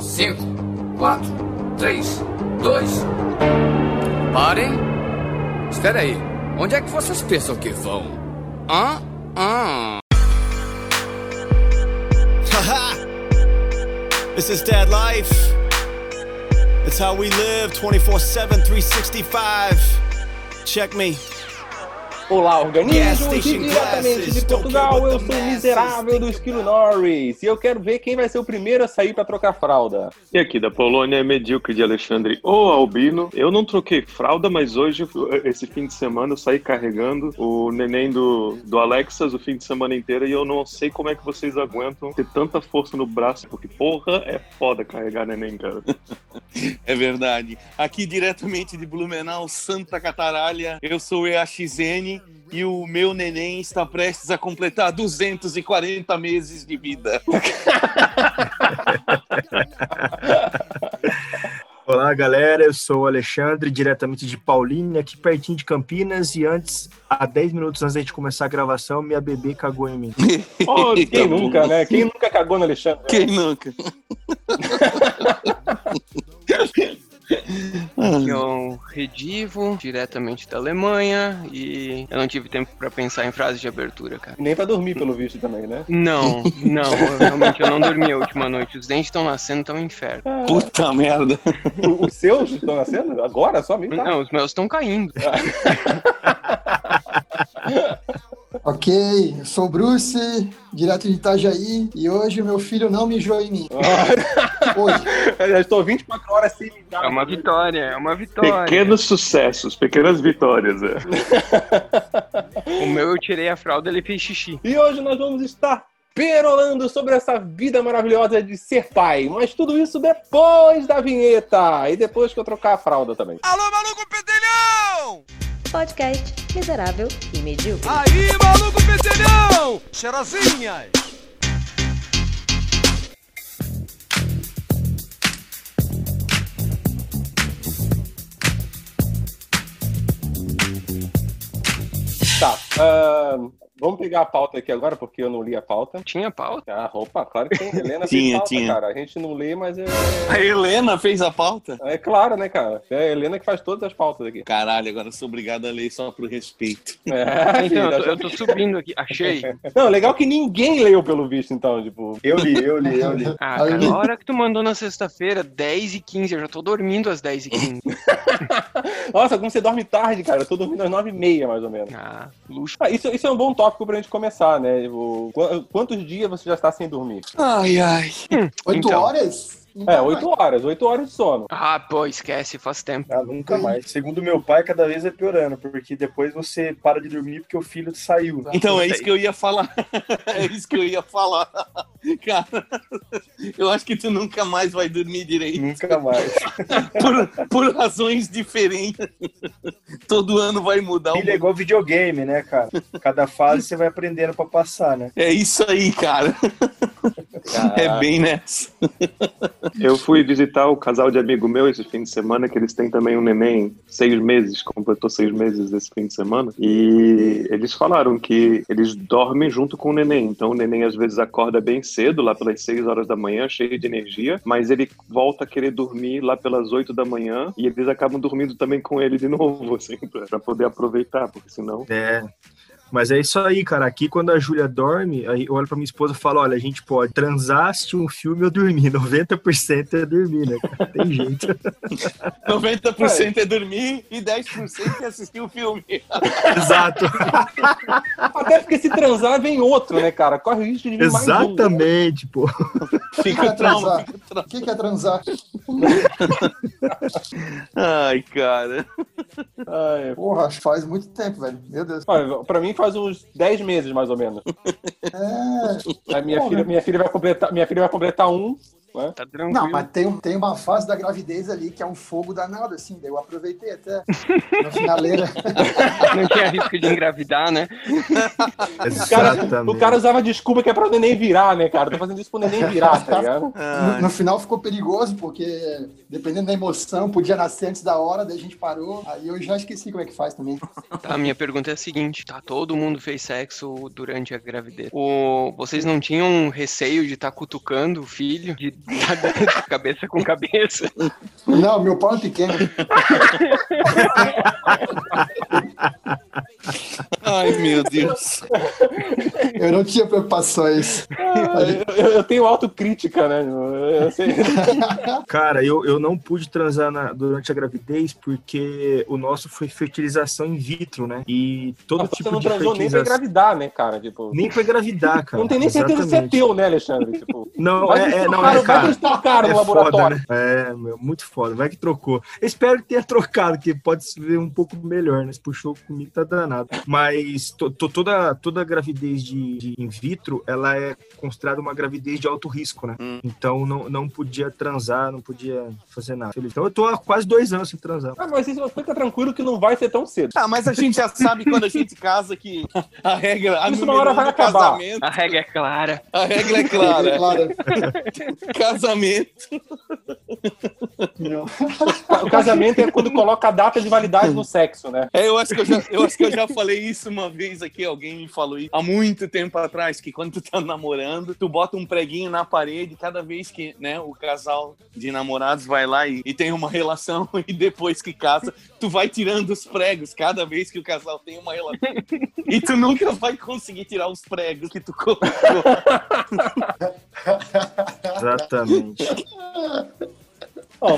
5, 4, 3, 2. Parem! Espera aí. Onde é que vocês pensam que vão? Hã? Hã? Haha! this is Dead Life. It's how we live 24 7, 365. Check me. Olá, organismos! E diretamente de Portugal, eu sou o miserável do Esquilo Norris. E eu quero ver quem vai ser o primeiro a sair para trocar fralda. E aqui da Polônia é medíocre de Alexandre ou Albino. Eu não troquei fralda, mas hoje, esse fim de semana, eu saí carregando o neném do, do Alexas o fim de semana inteiro e eu não sei como é que vocês aguentam ter tanta força no braço, porque porra, é foda carregar neném, cara. É verdade. Aqui diretamente de Blumenau, Santa Cataralha, eu sou o EAXN e o meu neném está prestes a completar 240 meses de vida. Olá, galera. Eu sou o Alexandre, diretamente de Paulínia, aqui pertinho de Campinas. E antes, há 10 minutos antes da gente começar a gravação, minha bebê cagou em mim. Oh, quem nunca, né? Quem nunca cagou no Alexandre? Quem nunca? Aqui é o Redivo, diretamente da Alemanha, e eu não tive tempo pra pensar em frases de abertura, cara. Nem pra dormir, pelo visto, também, né? Não, não, eu, realmente eu não dormi a última noite. Os dentes estão nascendo, estão um inferno. Puta merda. Os seus estão nascendo? Agora? Só mim tá. Não, os meus estão caindo. Ok, eu sou o Bruce, direto de Itajaí, e hoje o meu filho não mijou em mim. Hoje. Eu já estou 24 horas sem ligar. É uma vitória, é uma vitória. Pequenos sucessos, pequenas vitórias, é. O meu eu tirei a fralda, ele fez xixi. E hoje nós vamos estar perolando sobre essa vida maravilhosa de ser pai. Mas tudo isso depois da vinheta. E depois que eu trocar a fralda também. Alô, maluco pedelhão! Podcast miserável e medíocre. Aí, maluco pedelhão! Cheirosinhas! Tá. ah, vamos pegar a pauta aqui agora, porque eu não li a pauta. Tinha pauta? Ah, opa, claro que tem. Helena fez Tinha, pauta, tinha. cara. A gente não lê, mas é... A Helena fez a pauta? é claro, né, cara? É a Helena que faz todas as pautas aqui. Caralho, agora eu sou obrigado a ler só pro respeito. É, Então, eu tô, eu tô subindo aqui. Achei. Não, legal que ninguém leu pelo visto, então, tipo. Eu li, eu li, eu li. Ah, cara, a hora que tu mandou na sexta-feira, 10 e 15 eu já tô dormindo às 10 e 15 Nossa, como você dorme tarde, cara. Eu tô dormindo às 9h30, mais ou menos. Ah, luxo. Ah, isso, isso é um bom tópico pra gente começar, né? Qu- quantos dias você já está sem dormir? Ai, ai. Oito Então. horas? É, 8 horas, 8 horas de sono. Ah, pô, esquece, faz tempo. Ah, nunca mais. Segundo meu pai, cada vez é piorando, porque depois você para de dormir porque o filho saiu. Então é isso que eu ia falar. É isso que eu ia falar. Cara, eu acho que tu nunca mais vai dormir direito. Nunca mais. Por, por razões diferentes. Todo ano vai mudar. Filho é Um... igual videogame, né, cara? Cada fase você vai aprendendo pra passar, né? É isso aí, cara. É bem nessa. Eu fui visitar o casal de amigo meu esse fim de semana, que eles têm também um neném, seis meses, completou seis meses esse fim de semana. E eles falaram que eles dormem junto com o neném. Então o neném às vezes acorda bem cedo, lá pelas seis horas da manhã, cheio de energia, mas ele volta a querer dormir lá pelas oito da manhã e eles acabam dormindo também com ele de novo, assim, pra, pra poder aproveitar, porque senão. É. Mas é isso aí, cara. Aqui, quando a Júlia dorme, aí eu olho pra minha esposa e falo: olha, a gente pode transar, assistir um filme ou dormir. 90% é dormir, né? cara? Tem jeito. 90% é dormir e 10% é assistir o filme. Exato. Até porque se transar, vem outro, né, cara? Corre o risco de vir mais um. Exatamente, pô. Fica é transar? Fica o que, que é transar? Ai, cara. Ai, Porra, acho que faz muito tempo, velho. Meu Deus. olha, pra mim faz uns 10 meses, mais ou menos. É. A minha, Porra. filha, minha, filha vai completar, minha filha vai completar um. Né? Tá tranquilo. Não, mas tem, tem uma fase da gravidez ali que é um fogo danado, assim. Daí eu aproveitei até. Na finaleira. Não tinha risco de engravidar, né? O cara, o cara usava desculpa que é pra o neném virar, né, cara? Tô fazendo isso pro neném virar, tá ligado? No, no final ficou perigoso, porque dependendo da emoção, podia nascer antes da hora, daí a gente parou. Aí eu já esqueci como é que faz também. Tá, a minha pergunta é a seguinte, tá? Todo mundo fez sexo durante a gravidez. O... Vocês não tinham receio de estar cutucando o filho? De cabeça com cabeça. Não, meu pau é pequeno. Ai, meu Deus. Eu não tinha preocupações. Eu, eu tenho autocrítica, né? Eu sei- Cara, eu, eu não pude transar na- durante a gravidez porque o nosso foi fertilização in vitro, né? E todo Mas tipo você não de transou nem pra engravidar, né, cara? Tipo, Nem pra engravidar, cara. não tem nem certeza se é teu, né, Alexandre? Tipo, Não, é, é, não, é, vai que cara. eles trocaram É no laboratório. foda, né? É, meu, muito foda. Vai que trocou. Eu espero que tenha trocado, que pode se ver um pouco melhor, né? Se puxou comigo, tá danado. Mas to- to- toda, toda gravidez de, de in vitro, ela é considerada uma gravidez de alto risco, né? Hum. Então não, não podia transar, não podia fazer nada. Então eu tô há quase dois anos sem transar. Ah, mas isso fica tranquilo que não vai ser tão cedo. Ah, mas a gente já sabe quando a gente casa que a regra. A Isso uma hora vai acabar. Casamento, A regra é clara. a regra é clara. Claro. Casamento. Não. O casamento é quando coloca a data de validade no sexo, né? É, eu acho, que eu, já, eu acho que eu já falei isso uma vez aqui, alguém me falou isso há muito tempo atrás, que quando tu tá namorando, tu bota um preguinho na parede, cada vez que né, o casal de namorados vai lá e, e tem uma relação, e depois que casa, tu vai tirando os pregos, cada vez que o casal tem uma relação. E tu nunca vai conseguir tirar os pregos que tu colocou. Exatamente.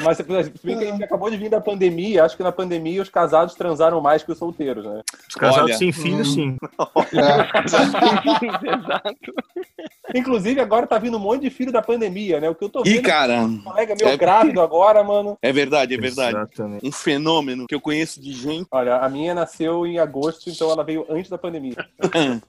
Mas se bem que a gente acabou de vir da pandemia, acho que na pandemia os casados transaram mais que os solteiros, né? Os casados Olha. sem filhos, sim. Exato. Inclusive, agora tá vindo um monte de filho da pandemia, né? O que eu tô vendo, cara, um colega meu é- grávido agora, mano. é verdade, é verdade. Exatamente. Um fenômeno que eu conheço de gente. Olha, a minha nasceu em agosto, então ela veio antes da pandemia.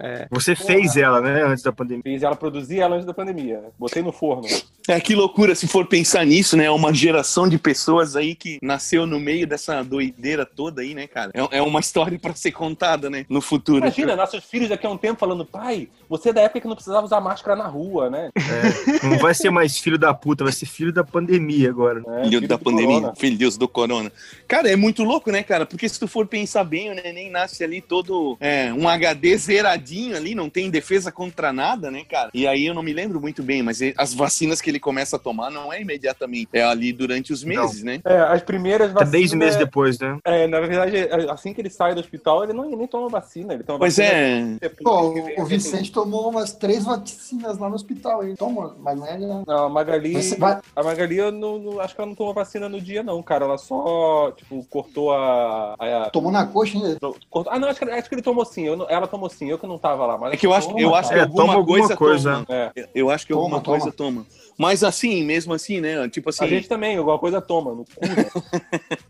É, Você fez ela, né? Antes da pandemia. fiz ela produzir ela antes da pandemia. Botei no forno. É que loucura se for pensar nisso, né? Uma geração de pessoas aí que nasceu no meio dessa doideira toda aí, né, cara? É, é uma história pra ser contada, né? No futuro. Imagina, nossos filhos daqui a um tempo falando, pai, você é da época que não precisava usar máscara na rua, né? É, não vai ser mais filho da puta, vai ser filho da pandemia agora. É, Filho filho da pandemia, corona. filho Deus do corona. Cara, é muito louco, né, cara? Porque se tu for pensar bem, o neném nasce ali todo é, um HD zeradinho ali, não tem defesa contra nada, né, cara? E aí eu não me lembro muito bem, mas as vacinas que ele começa a tomar não é imediatamente, é ali durante os meses, né? É, as primeiras vacinas... 10 meses depois, né? É, na verdade, é, assim que ele sai do hospital, ele não, nem toma vacina. Ele toma Pois vacina é. depois Pô, vem- o, Vicente tomou umas três vacinas lá no hospital. Ele toma, mas não é. Não, a Magali, vai- a Magali eu não, não- acho que ela não tomou vacina no dia, não, cara. Ela só, tipo, cortou a. a- a- Tomou na coxa ainda. cortou- ah, não, acho que, acho que ele tomou sim. Eu não- ela tomou sim, eu que não tava lá. Mas É que eu acho, Toma, eu acho que. É, alguma, toma alguma coisa, coisa. toma. É, Eu- Eu acho que Toma, alguma toma. coisa toma. Mas assim, mesmo assim, né? Tipo assim, a gente também, alguma coisa toma no cu, né?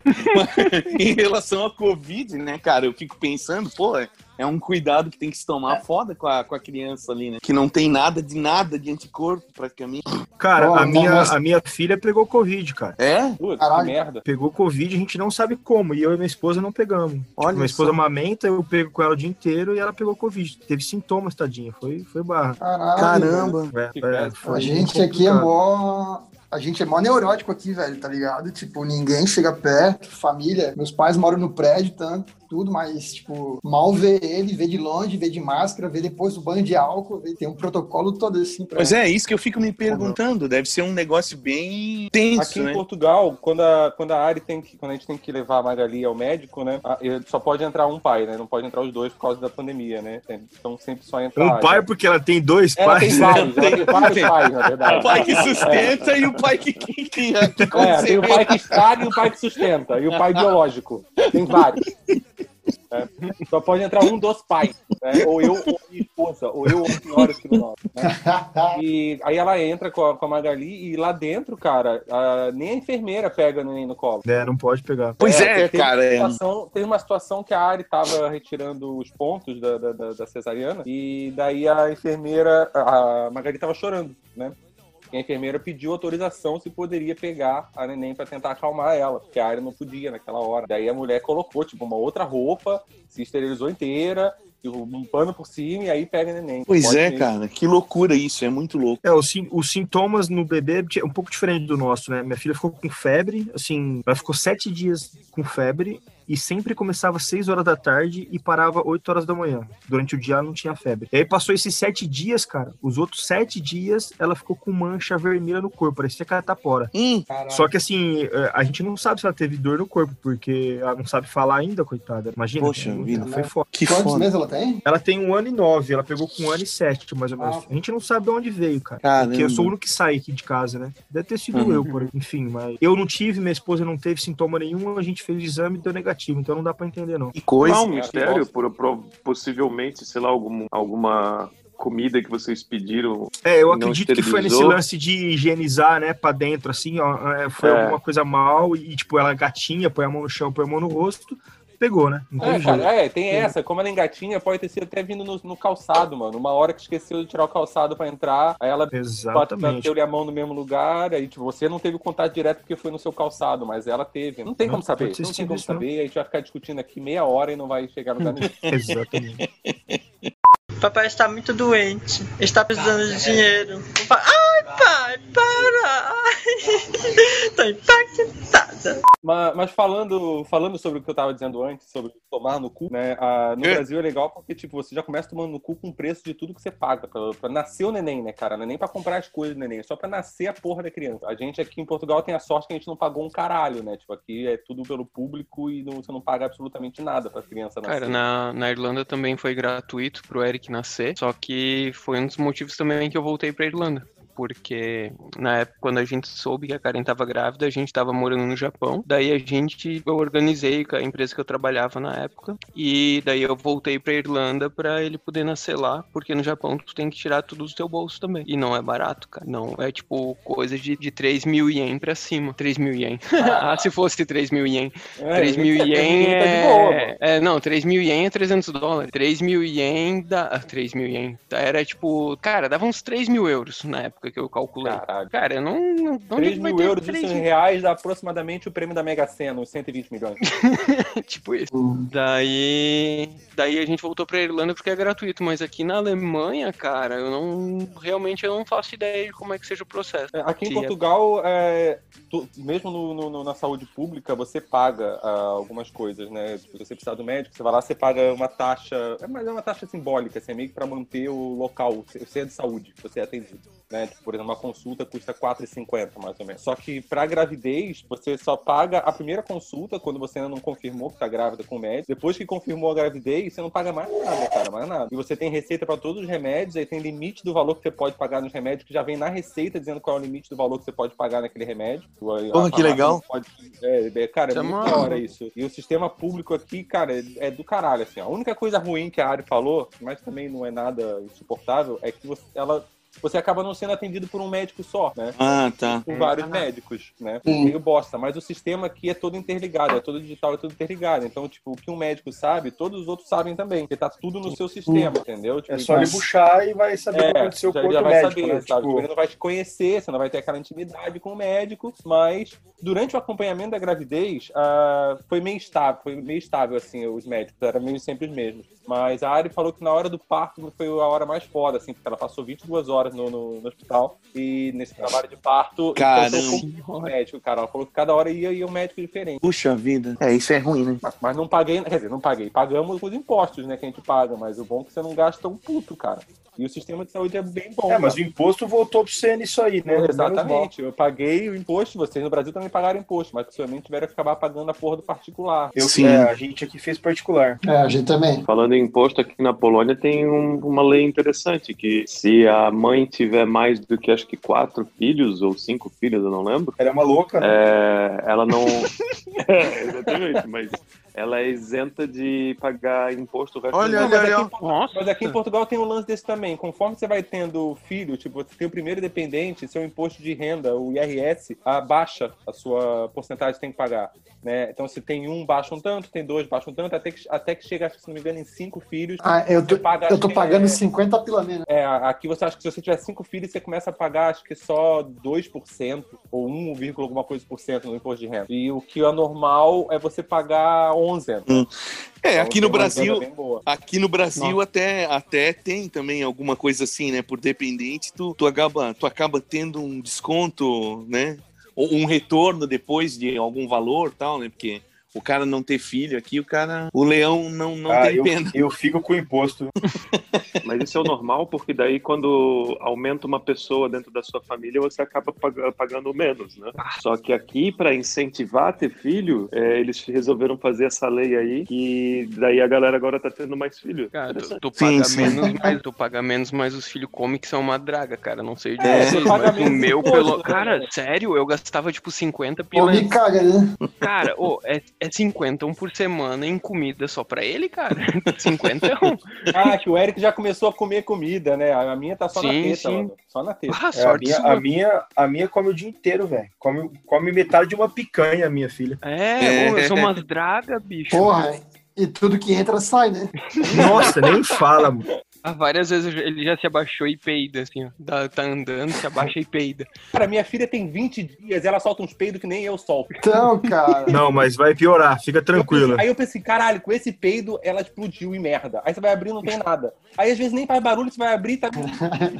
em relação à Covid, né, cara? Eu fico pensando, pô, é- é um cuidado que tem que se tomar foda com a, com a criança ali, né? Que não tem nada de nada de anticorpo, praticamente. Cara, Pô, a minha, a minha filha pegou Covid, cara. É? Putz, que Caralho. merda. Pegou Covid, a gente não sabe como. E eu e minha esposa não pegamos. Olha minha esposa amamenta, eu pego com ela o dia inteiro e ela pegou Covid. Teve sintomas, tadinha. Foi, foi barra. Caralho. Caramba. É, é, foi A gente aqui é mó. A gente é mó neurótico aqui, velho, tá ligado? Tipo, ninguém chega perto, família. Meus pais moram no prédio, tanto, tudo, mas, tipo, mal vê ele, vê de longe, vê de máscara, vê depois o banho de álcool, vê- tem um protocolo todo assim pra. Pois é, isso que eu fico me perguntando. Deve ser um negócio bem tenso, Aqui em né? Portugal, quando a, quando a Ari tem que, quando a gente tem que levar a Magali ao médico, né? a- só pode entrar um pai, né? Não pode entrar os dois por causa da pandemia, né? Então sempre só entra Um pai, porque ela tem dois Ela tem pais. vários, ela tem vários Tem- pais, na verdade. O pai que sustenta e o pai que, que, que, que É, tem o pai que estraga e o pai que sustenta. E o pai biológico. Tem vários. É. Só pode entrar um dos pais. né? Ou eu ou minha esposa. Ou eu ou não né? E aí ela entra com a, com a Magali e lá dentro, cara, a- nem a enfermeira pega o neném no colo. É, não pode pegar. Pois é, teve cara. Uma é. situação, teve uma situação que a Ari tava retirando os pontos da, da, da- da cesariana e daí a enfermeira, a Magali tava chorando, né? E a enfermeira pediu autorização se poderia pegar a neném para tentar acalmar ela, porque a Ari não podia naquela hora. Daí a mulher colocou, tipo, uma outra roupa, se esterilizou inteira, e um pano por cima e aí pega a neném. Pois Pode é, mesmo. cara. Que loucura isso. É muito louco. É, os, os sintomas no bebê é um pouco diferente do nosso, né? Minha filha ficou com febre, assim, ela ficou sete dias com febre e sempre começava às 6 horas da tarde e parava 8 horas da manhã. Durante o dia ela não tinha febre. E aí passou esses sete dias, cara. Os outros sete dias ela ficou com mancha vermelha no corpo, parecia catapora. Hum, Só que assim, é, a gente não sabe se ela teve dor no corpo, porque ela não sabe falar ainda, coitada. Imagina. Poxa ela vida. Foi foda. que Quantos foda. meses ela tem? Ela tem um ano e nove, ela pegou com um ano e sete, mais ou menos. Ah. A gente não sabe de onde veio, cara. Caramba. Porque eu sou o único que sai aqui de casa, né? Deve ter sido Uhum. eu, por enfim, mas eu não tive, minha esposa não teve sintoma nenhum, a gente fez o exame e deu negativo, então não dá pra entender, não. Que coisa. Não, um mistério, por, por- possivelmente, sei lá, algum, alguma comida que vocês pediram. É, eu acredito que foi nesse lance de higienizar, né, pra dentro, assim, ó, é, foi É. alguma coisa mal e, tipo, ela gatinha, põe a mão no chão, põe a mão no rosto, pegou, né? Não É, tem cara, é, tem essa. Como ela é engatinha, pode ter sido até vindo no, no calçado, mano. Uma hora que esqueceu de tirar o calçado pra entrar, aí ela bateu-lhe a mão no mesmo lugar, aí tipo, você não teve contato direto porque foi no seu calçado, mas ela teve. Não tem Não, como saber, não tem como isso, não. saber, a gente vai ficar discutindo aqui meia hora e não vai chegar no lugar nenhum. Exatamente. Papai está muito doente. Está precisando de dinheiro. Pai- Ai, pai, para! Ai, tô impactada. Mas, mas falando, falando sobre o que eu tava dizendo antes, sobre tomar no cu, né? ah, no É. Brasil é legal porque, tipo, você já começa tomando no cu com o preço de tudo que você paga. Pra, pra nascer o neném, né, cara? Não é nem pra comprar as coisas do neném, é só pra nascer a porra da criança. A gente aqui em Portugal tem a sorte que a gente não pagou um caralho, né? Tipo, aqui é tudo pelo público e não- você não paga absolutamente nada pra criança nascer. Cara, na, na Irlanda também foi gratuito pro Eric nascer, só que foi um dos motivos também que eu voltei pra Irlanda. Porque na época, quando a gente soube que a Karen tava grávida, a gente tava morando no Japão. Daí a gente, eu organizei com a empresa que eu trabalhava na época. E daí eu voltei pra Irlanda pra ele poder nascer lá. Porque no Japão tu tem que tirar tudo do teu bolso também. E não é barato, cara. Não, é tipo coisa de, de 3 mil ien pra cima. 3 mil ien. ah, se fosse 3 mil ien. É, 3 mil tá ien de boa, mano. é... é... Não, 3 mil ien é 300 dólares. 3 mil ien dá... ah, 3 mil ien. Tá, Era tipo... Cara, dava uns 3 mil euros na época que eu calculei. Caralho. Cara, eu não... não onde 3 vai mil euros, isso 3 em mil? reais, dá aproximadamente o prêmio da Mega Sena, uns 120 milhões. tipo isso. Daí... Daí a gente voltou pra Irlanda porque é gratuito. Mas aqui na Alemanha, cara, eu não... Realmente eu não faço ideia de como é que seja o processo. É, Aqui em é- Portugal, é, tu- mesmo no- no- no- na saúde pública, você paga ah, algumas coisas, né? Se você precisar do médico, você vai lá, você paga uma taxa, é, mas é uma taxa simbólica, assim, é meio que para manter o local, o centro de saúde, você é atendido. Né? Por exemplo, uma consulta custa R$ 4,50, mais ou menos. Só que para gravidez, você só paga a primeira consulta quando você ainda não confirmou que tá grávida com o médico. Depois que confirmou a gravidez, você não paga mais nada, cara, mais nada. E você tem receita para todos os remédios, aí tem limite do valor que você pode pagar nos remédios, que já vem na receita dizendo qual é o limite do valor que você pode pagar naquele remédio. Porra, que farmácia legal. Pode, é, é, cara, é é muito da hora isso. E o sistema público aqui, cara, é, é do caralho, assim. A única coisa ruim que a Ari falou, mas também não é nada insuportável, é que você, ela, você acaba não sendo atendido por um médico só, né? Ah, tá. por vários médicos, né? Sim. Meio bosta, mas o sistema aqui é todo interligado, é todo digital, é todo interligado. Então, tipo, o que um médico sabe, todos os outros sabem também, porque tá tudo no seu sistema, entendeu? Tipo, É só ele buchar e vai saber o que é, aconteceu com já, o já outro vai médico, saber, né? sabe? Tipo, Ele não vai te conhecer, você não vai ter aquela intimidade com o médico, mas durante o acompanhamento da gravidez, ah, foi meio estável, foi meio estável, assim, os médicos, eram meio sempre os mesmos. Mas a Ari falou que na hora do parto foi a hora mais foda, assim, porque ela passou 22 horas no, no, no hospital e nesse trabalho de parto, Caramba. um médico, cara. Ela falou que cada hora ia, ia um médico diferente. Puxa vida. É, isso é ruim, né? Mas, mas não paguei, quer dizer, não paguei. Pagamos os impostos, né, que a gente paga, mas o bom é que você não gasta um puto, cara. E o sistema de saúde é bem bom. É, mas o cara. imposto voltou pra você nisso aí, né? Exatamente, eu paguei o imposto, vocês no Brasil também pagaram imposto, mas possivelmente tiveram que acabar pagando a porra do particular. Eu, Sim. é, a gente aqui fez particular. É, a gente também. Falando em imposto, aqui na Polônia tem um- uma lei interessante que se a mãe tiver mais do que acho que quatro filhos ou cinco filhos, eu não lembro, Era uma louca, né? é, ela não. É, exatamente, mas ela é isenta de pagar imposto Olha, vida. mas, olha, aqui, olha. mas aqui em Portugal tem um lance desse também. Conforme você vai tendo filho, tipo, você tem o primeiro dependente, seu imposto de renda, o IRS, abaixa a sua porcentagem que tem que pagar. Né? Então, se tem um, baixa um tanto, tem dois, baixa um tanto, até que, até que chega, acho que, se não me engano, em cinco filhos. Ah, eu tô, paga, eu tô que pagando é- 50 pila menos. É, aqui você acha que se você tiver cinco filhos, você começa a pagar acho que só 2% ou 1, vírgula alguma coisa por cento no imposto de renda. E o que é normal é você pagar 11. Então, É, aqui no tem uma renda Brasil. Aqui no Brasil até, até tem também alguma coisa assim, né? Por dependente, tu, tu, acaba, tu acaba tendo um desconto, né? Ou um retorno depois de algum valor tal, né? Porque o cara não ter filho aqui, o cara. O leão não, não Ah, tem eu, pena. eu fico com o imposto. Mas isso é o normal, porque daí quando aumenta uma pessoa dentro da sua família, você acaba pag- pagando menos, né? Só que aqui, para incentivar a ter filho, é, eles resolveram fazer essa lei aí, que daí a galera agora tá tendo mais filhos. Cara, tu, paga sim. menos, mas tu paga menos, mas os filhos comem que são uma draga, cara. Não sei de É, vocês, mas o meu, pelo. Cara, sério, eu gastava tipo 50 Pô, pila. me caga, né? Cara, ô, é, é 50 um por semana em comida só pra ele, cara. 50 é um. Ah, que o Eric já começou a comer comida, né? A minha tá só na Sim, teta, sim. mano. Só na teta. Ah, É, a, minha, sua. a, minha, a minha come o dia inteiro, velho. Come, come metade de uma picanha, minha filha. É, ô, eu sou umas draga, bicho. Porra, e tudo que entra sai, né? Nossa, nem fala, mano. Ah, várias vezes ele já se abaixou e peida, assim, ó. Dá- Tá andando, se abaixa e peida. Cara, minha filha tem 20 dias e ela solta uns peidos que nem eu solto. Então, cara. Não, mas vai piorar, fica Eu tranquila. pensei- aí eu pensei, caralho, com esse peido ela explodiu e merda. Aí você vai abrir e não tem nada. Aí às vezes nem faz barulho, você vai abrir e tá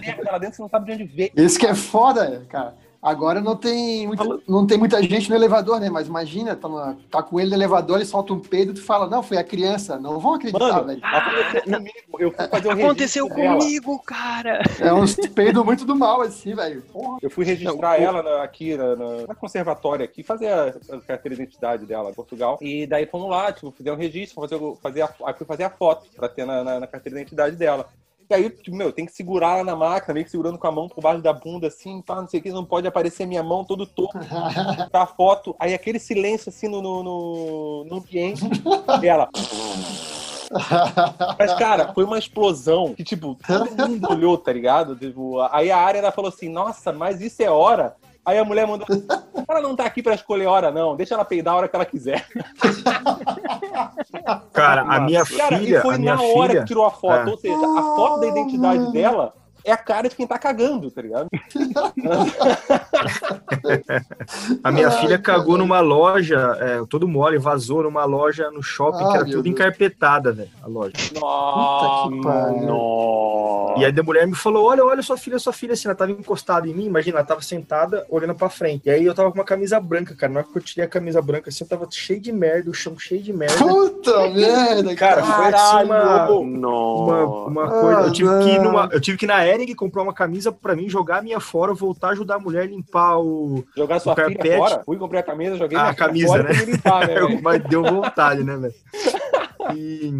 merda lá dentro, você não sabe de onde veio. Esse que é foda, cara. Agora não tem, muita, não tem muita gente no elevador, né? Mas imagina, tá, tá com ele no elevador, ele solta um peido, tu fala, não, foi a criança. Não vão acreditar, Mano, velho. aconteceu comigo. Eu fui fazer o Aconteceu comigo, cara. É uns peidos muito do mal, assim, velho. Porra. Eu fui registrar ela na- aqui na, na, conservatória aqui, fazer a, a carteira de identidade dela em Portugal. E daí fomos lá, tipo, fizemos um registro, fazer, fazer a, aí fui fazer a foto pra ter na, na, na carteira de identidade dela. E aí, tipo, meu, tem que segurar na máquina, meio que segurando com a mão por baixo da bunda, assim, pá, não sei o que, não pode aparecer minha mão todo torto, tá a foto. Aí aquele silêncio, assim, no, no, no, no ambiente. E ela... Mas, cara, foi uma explosão que, tipo, todo mundo olhou, tá ligado? Tipo, aí a área ela falou assim: nossa, mas isso é hora. Aí a mulher mandou: ela não tá aqui pra escolher hora, não. Deixa ela peidar a hora que ela quiser. Cara, a minha Cara, filha, e foi a minha na hora filha, que tirou a foto. É. Ou seja, a foto da identidade dela é a cara de quem tá cagando, tá ligado? a minha Ai, filha cara. cagou numa loja, é, todo mole, vazou numa loja no shopping Ai, que era tudo Deus. encarpetada, velho, a loja. Nossa, Puta que pariu. Nossa. E aí a mulher me falou: olha, olha sua filha, sua filha, assim, ela tava encostada em mim, imagina, ela tava sentada olhando pra frente. E aí eu tava com uma camisa branca, cara. Na hora que eu tirei a camisa branca, assim, eu tava cheio de merda, o chão cheio de merda. Puta merda, Cara, cara. foi assim uma, uma, uma coisa. Eu tive, que ir numa, eu tive que ir na Ering comprar uma camisa pra mim, jogar a minha fora, voltar a ajudar a mulher a limpar o. Jogar sua O filha carpete. fora. Fui comprar a camisa, joguei Ah, minha a camisa, fora né? limpar, né? Mas deu vontade, né, velho? E,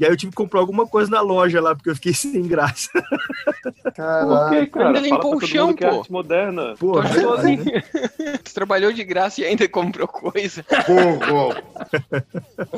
e aí eu tive que comprar alguma coisa na loja lá, porque eu fiquei sem graça. Caralho. Cara, Ainda limpou o todo chão, que é pô. arte moderna. Pô, sozinho. né? Tu trabalhou de graça e ainda comprou coisa.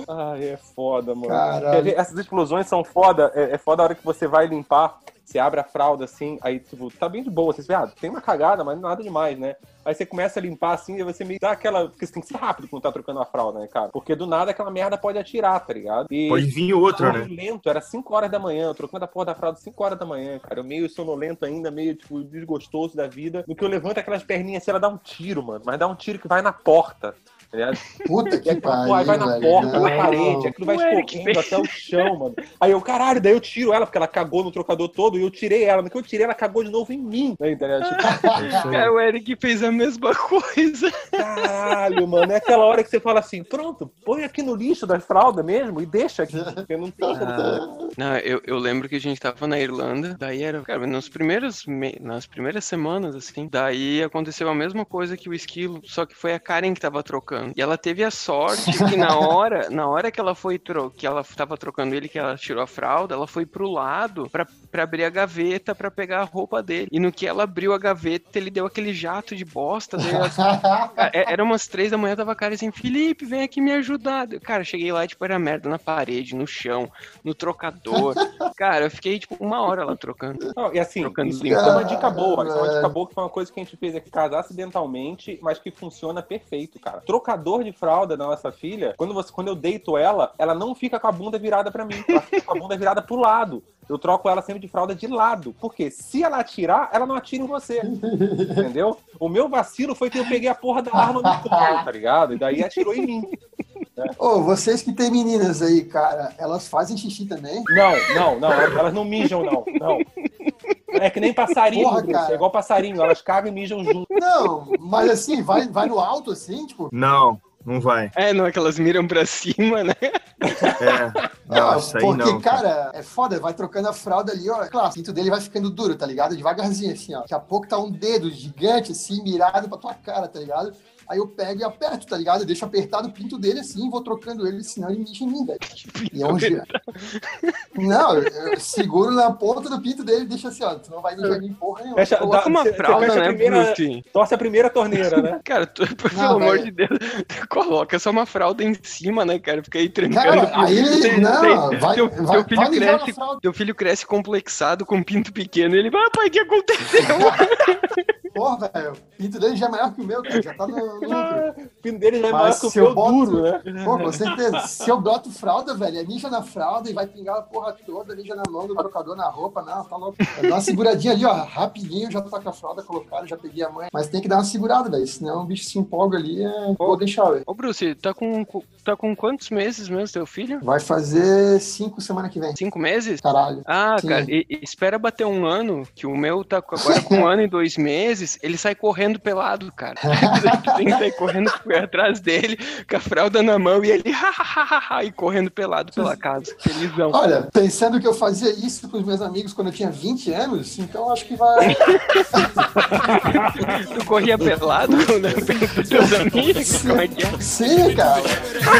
Ai, é foda, mano. Caralho. Essas explosões são foda. É, é foda a hora que você vai limpar, você abre a fralda assim, aí, tipo, tá bem de boa. Você vê, ah, tem uma cagada, mas nada demais, né? Aí você começa a limpar assim e você meio dá aquela. Porque você tem que ser rápido quando tá trocando a fralda, né, cara? Porque do nada aquela merda pode atirar, tá ligado? E Pode vir outra, né? sonolento, era 5 horas da manhã, eu trocando a porra da fralda 5 horas da manhã, cara. Eu meio sonolento ainda, meio, tipo, desgostoso da vida. No que eu levanto aquelas perninhas assim, ela dá um tiro, mano. Mas dá um tiro que vai na porta. Tá ligado? Puta que aquilo pariu, aí vai na velho. porta, Não. na parede, aquilo vai escorrendo até o chão, mano. Aí eu, caralho, daí eu tiro ela, porque ela cagou no trocador todo, e eu tirei ela. No que eu tirei, ela cagou de novo em mim, né, entendeu? Tipo, Cara, o Eric fez a mesma coisa. caralho, mano. É aquela hora que você fala assim, pronto, põe aqui no lixo das fraldas mesmo e deixa aqui, porque não tem como... Não, eu, eu lembro que a gente tava na Irlanda, daí era, cara, nas primeiras, me- nas primeiras semanas, assim, daí aconteceu a mesma coisa que o esquilo, só que foi a Karen que tava trocando. E ela teve a sorte que na hora, na hora que ela foi, tro que ela tava trocando ele, que ela tirou a fralda, ela foi pro lado pra, pra abrir a gaveta pra pegar a roupa dele. E no que ela abriu a gaveta, ele deu aquele jato de bosta, daí ela Cara, é- era umas três da manhã, tava a cara assim, Felipe, vem aqui me ajudar. Cara, cheguei lá, tipo, era merda na parede, no chão, no trocador. Cara, eu fiquei, tipo, uma hora lá trocando. Não, e assim, Trocando isso, é uma dica boa. Isso é uma dica boa que foi uma coisa que a gente fez aqui em casa acidentalmente, mas que funciona perfeito, cara. Trocador de fralda da nossa filha, quando, você, quando eu deito ela, ela não fica com a bunda virada pra mim. Ela fica com a bunda virada pro lado. Eu troco ela sempre de fralda de lado. Porque se ela atirar, ela não atira em você. Entendeu? O meu vacilo foi que eu peguei a porra da arma no colo, tá ligado? E daí atirou em mim. Ô, vocês que tem meninas aí, cara, elas fazem xixi também? Não, não, não. Elas não mijam, não. Não. É que nem passarinho, Porra, Bruce, cara. É igual passarinho. Elas cagam e mijam junto. Não, mas assim, vai, vai no alto assim, tipo. Não, Não vai. É, não é que elas miram pra cima, né? É. Não, Não, aí porque, não. cara. cara, é foda, vai trocando a fralda ali, ó. Claro, o cinto dele vai ficando duro, tá ligado? Devagarzinho, assim, ó. Daqui a pouco tá um dedo gigante, assim, mirado pra tua cara, tá ligado? Aí eu pego e aperto, tá ligado? Eu deixo apertado o pinto dele assim, vou trocando ele, senão ele mexe em mim, velho. E é um Não, eu eu seguro na ponta do pinto dele e deixo assim, ó. Tu não vai mijar em mim porra nenhuma. Fecha, Coloca dá- uma fralda, né, primeira-? Torce a primeira torneira, né? Cara, tu, pelo Não, amor velho. de Deus, coloca só uma fralda em cima, né, cara? Fica aí trancando. Cara, aí ele. Tem- Não, tem- vai, teu, vai, teu filho vai cresce, fralda. teu filho cresce complexado com um pinto pequeno. Ele vai, ah, pai, o que aconteceu? Porra, velho. O pinto dele já é maior que o meu, cara. Já tá no, pino dele já é maior que o meu boto- duro, né? Pô, com certeza. Se eu boto fralda, velho, é mija na fralda e vai pingar a porra toda, mija na mão do trocador, na roupa, não, tá louco. Dou uma seguradinha ali, ó, rapidinho, já tô com a fralda colocada, já peguei a mãe. Mas tem que dar uma segurada, velho, senão o bicho se empolga ali, é... vou deixar, velho. Ô, Bruce, tá com, tá com quantos meses mesmo teu filho? Vai fazer cinco semana que vem. Cinco meses? Caralho. Ah, Sim. cara, e- e espera bater um ano, que o meu tá agora com um ano e dois meses, ele sai correndo pelado, cara. Tem que sair correndo atrás dele, com a fralda na mão, e ele e correndo pelado pela casa. Felizão. Olha, pensando que eu fazia isso com os meus amigos quando eu tinha 20 anos, então acho que vai. Tu corria pelado né, pelos teus amigos? Como é que é? Sim, cara.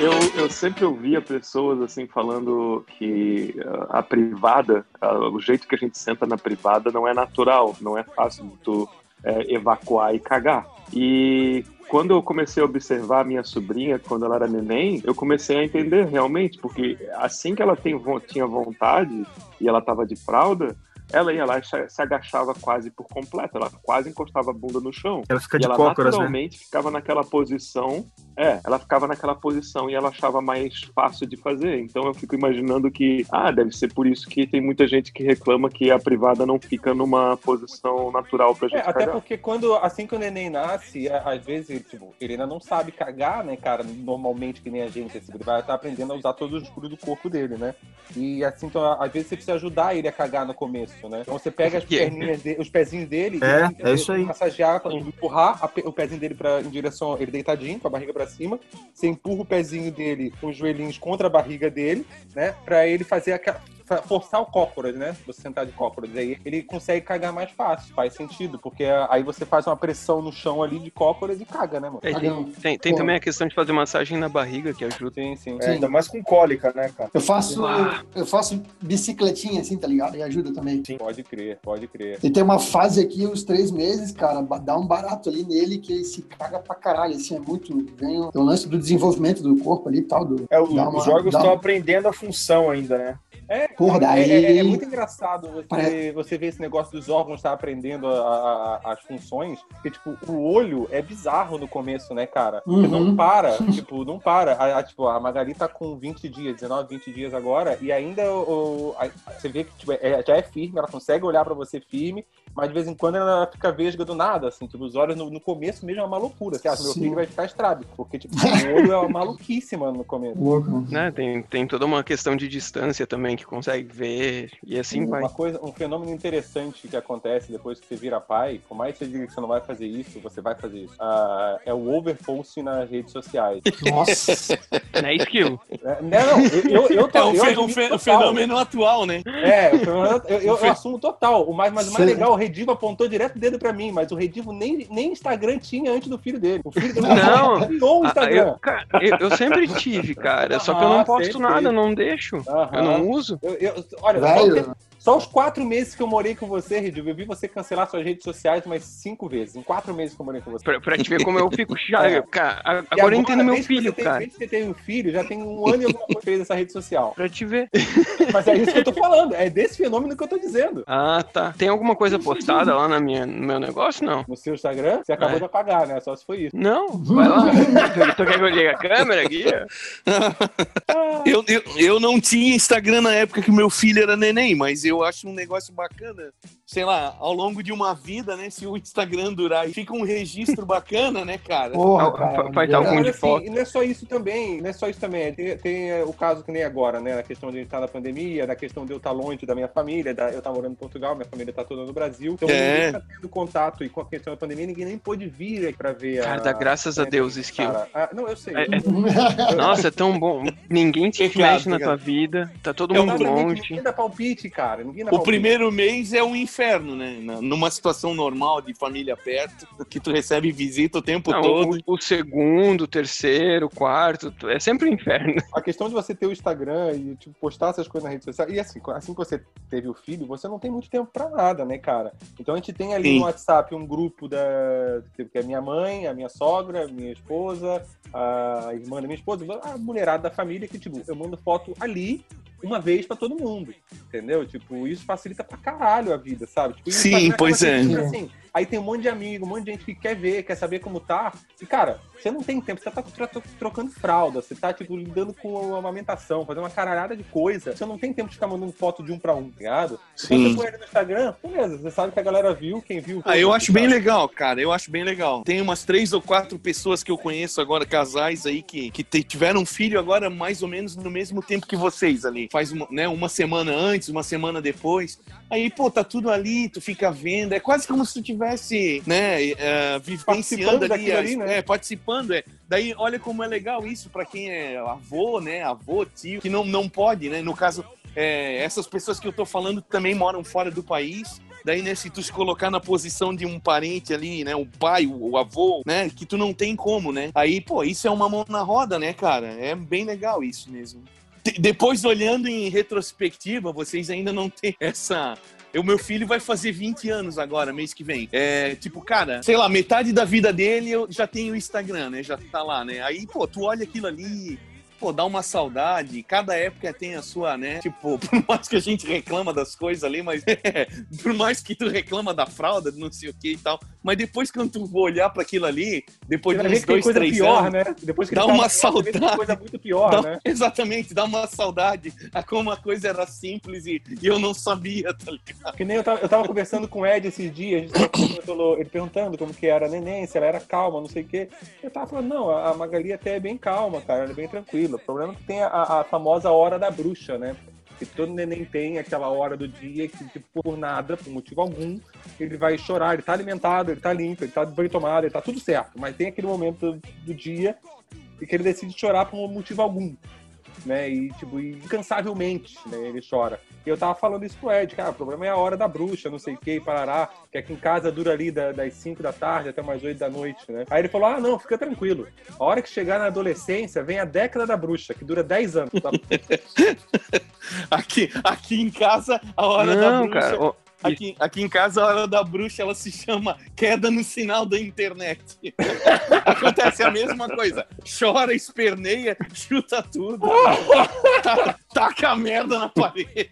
Eu, eu sempre ouvia pessoas assim falando que ah, a privada, ah, o jeito que a gente senta na privada não é natural, não é fácil de tu eh, evacuar e cagar. E quando eu comecei a observar a minha sobrinha, quando ela era neném, eu comecei a entender realmente, porque assim que ela tem, tinha vontade e ela estava de fralda, ela ia lá e se agachava quase por completo, ela quase encostava a bunda no chão. Ela fica de ela cócoras, né? naturalmente ficava naquela posição. É, ela ficava naquela posição e ela achava mais fácil de fazer. Então eu fico imaginando que, ah, deve ser por isso que tem muita gente que reclama que a privada não fica numa posição natural pra gente É, até cagar. porque quando, assim que o neném nasce, às vezes, tipo, ele ainda não sabe cagar, né, cara? Normalmente, que nem a gente, ele vai estar aprendendo a usar todos os músculos do corpo dele, né? E assim, então, às vezes você precisa ajudar ele a cagar no começo, né? Então você pega as perninhas dele, os pezinhos dele, É, e é isso aí. massagear, empurrar a o pezinho dele pra, em direção, ele deitadinho, com a barriga pra cima, você empurra o pezinho dele com os joelhinhos contra a barriga dele, né? Pra ele fazer aquela. Forçar o cócoras, né? Você sentar de cócoras. Aí ele consegue cagar mais fácil. Faz sentido. Porque aí você faz uma pressão no chão ali de cócoras e caga, né, mano? É, tem, tem- tem também a questão de fazer massagem na barriga, que ajuda. Sim, sim. É, ainda mais com cólica, né, cara? Eu faço, eu faço bicicletinha assim, tá ligado? E ajuda também. Pode crer, pode crer. E tem uma fase aqui, uns três meses, cara, dá um barato ali nele que ele se caga pra caralho, assim, é muito... Vem o, tem o lance do desenvolvimento do corpo ali e tal. Do, É, uma- os órgãos dá estão aprendendo a função ainda, né? É, Porra, é- daí- é, é muito engraçado você, Parece- você ver esse negócio dos órgãos estar aprendendo a- a- as funções. Porque, tipo, o olho é bizarro no começo, né, cara? Uhum. não para, tipo, não para. A, a- tipo, a Magali tá com 20 dias, 19, 20 dias agora, e ainda o, a- você vê que tipo, é- já é firme, ela consegue olhar pra você firme, mas de vez em quando ela fica vesga do nada, assim, tipo, os olhos no, no começo mesmo é uma loucura. Você acha, meu Sim. filho vai ficar estrábico, porque, tipo, o olho é uma maluquice, mano, no começo. Louco. Né? Tem, tem toda uma questão de distância também que consegue ver e assim vai. Uma coisa, um fenômeno interessante que acontece depois que você vira pai, por mais que você diga que você não vai fazer isso, você vai fazer isso. Ah, é o overpost nas redes sociais. Nossa. Não é skill. É, não, eu, eu, eu, tô- É um eu fe- um fe- total. fenômeno atual, né? É, eu, eu, eu assumo total. O mais, mas o mais Sim. legal, o Redivo apontou direto o dedo pra mim, mas o Redivo nem, nem Instagram tinha antes do filho dele. O filho dele Não. criou o Ah, Instagram. eu, cara, eu, eu sempre tive, cara. Só que eu não Ah, posto sempre nada, eu não deixo. Aham. Eu não uso. Eu, eu- olha, Velho. Só os quatro meses que eu morei com você, Redil, eu vi você cancelar suas redes sociais umas cinco vezes. Em quatro meses que eu morei com você. Pra, pra te ver como eu fico chato. É. Cara, a- E agora, eu entendo meu filho, você tem, cara. Desde que você tem um filho, já tem um ano e alguma coisa que fez essa rede social. Pra te ver. Mas é isso que eu tô falando, é desse fenômeno que eu tô dizendo. Ah, tá. Tem alguma coisa postada lá na minha, no meu negócio? Não. No seu Instagram, você acabou É. de apagar, né? Só se foi isso. Não, vai lá. tu quer que eu ligue a câmera aqui? Eu, eu, eu não tinha Instagram na época que o meu filho era neném, mas eu acho um negócio bacana. Sei lá, ao longo de uma vida, né? Se o Instagram durar e fica um registro bacana, né, cara? Porra, cara. Vai dar algum Mas, de assim, foto. e não é só isso também, não é só isso também. Tem, tem, é, o caso que nem agora, né? Na questão de a estar na pandemia, na questão de eu estar longe da minha família, da- eu estar morando em Portugal, minha família tá toda no Brasil. Então É. ninguém tá tendo contato e com a questão da pandemia, ninguém nem pôde vir aqui pra ver Cara, a. dá graças a Deus, Skill. Cara, ah, não, eu sei. É- é- Nossa, é tão bom. Ninguém te mexe na tua vida. Tá todo É mundo longe. Ninguém dá palpite, cara. Ninguém dá O palpite. primeiro mês é um inferno, né? Na- Numa situação normal de família perto, que tu recebe visita o tempo Não, todo. o, o segundo, o terceiro, o quarto, é sempre um inferno. A questão de você ter o Instagram e tipo, postar essas coisas na rede social. E assim, assim que você teve o filho, você não tem muito tempo pra nada, né, cara? Então a gente tem ali Sim. no WhatsApp um grupo da. Que é minha mãe, a minha sogra, a minha esposa, a irmã da minha esposa, a mulherada da família, que, tipo, eu mando foto ali uma vez pra todo mundo. Entendeu? Tipo, isso facilita pra caralho a vida, sabe? Tipo, Sim, pois é. Assim, aí tem um monte de amigo, um monte de gente que quer ver, quer saber como tá. E, cara, você não tem tempo, você tá tro- tro- trocando fralda, você tá, tipo, lidando com a amamentação, fazendo uma caralhada de coisa. Você não tem tempo de ficar mandando foto de um pra um, tá ligado? Sim. você põe ele no Instagram, beleza, você sabe que a galera viu, quem viu. Ah, eu acho bem legal, cara. Eu acho bem legal. Tem umas três ou quatro pessoas que eu conheço agora, casais aí, que, que tiveram um filho agora mais ou menos no mesmo tempo que vocês ali. Faz uma, né, uma semana antes, uma semana depois. Aí, pô, tá tudo ali, tu fica vendo. É quase como se tu tivesse, né, é, vivenciando Participando ali, ali, né? é, participando. É. Daí, olha como é legal isso pra quem é avô, né, avô, tio, que não, não pode, né? No caso, é, essas pessoas que eu tô falando também moram fora do país. Daí, né, se tu se colocar na posição de um parente ali, né, o pai, o, o avô, né, que tu não tem como, né? Aí, pô, isso é uma mão na roda, né, cara? É bem legal isso mesmo. De- depois, olhando em retrospectiva, vocês ainda não têm essa... O meu filho vai fazer 20 anos agora, mês que vem. É, tipo, cara, sei lá, metade da vida dele eu já tenho Instagram, né? Já tá lá, né? Aí, pô, tu olha aquilo ali, pô, dá uma saudade. Cada época tem a sua, né? Tipo, por mais que a gente reclama das coisas ali, mas por mais que tu reclama da fralda, não sei o que e tal, mas depois quando tu for olhar para aquilo ali, depois de uns que dois, coisa três pior, anos, né? Depois que dá tá uma que saudade. coisa muito pior, Dá- né? Exatamente, dá uma saudade a como a coisa era simples e, e eu não sabia, tá ligado? Que nem eu tava, eu tava conversando com o Ed esses dias, ele perguntando como que era a neném, se ela era calma, não sei o quê. Eu tava falando, não, a Magali até é bem calma, cara, ela é bem tranquila. O problema é que tem a, a famosa hora da bruxa, né? Que todo neném tem aquela hora do dia que, tipo, por nada, por motivo algum, ele vai chorar, ele tá alimentado, ele tá limpo, ele tá banho tomado, ele tá tudo certo. Mas tem aquele momento do, do dia em que ele decide chorar por motivo algum. Né, e tipo, incansavelmente, né, ele chora. E eu tava falando isso pro Ed, cara, o problema é a hora da bruxa, não sei o que, parará, que aqui em casa dura ali da- das 5 da tarde até mais 8 da noite, né? Aí ele falou: ah, não, fica tranquilo. A hora que chegar na adolescência, vem a década da bruxa, que dura 10 anos. Tá? Aqui, aqui em casa, a hora da Não, bruxa. cara. Aqui, aqui em casa, a hora da bruxa, ela se chama queda no sinal da internet. Acontece a mesma coisa. Chora, esperneia, chuta tudo. Tá- Taca a merda na parede.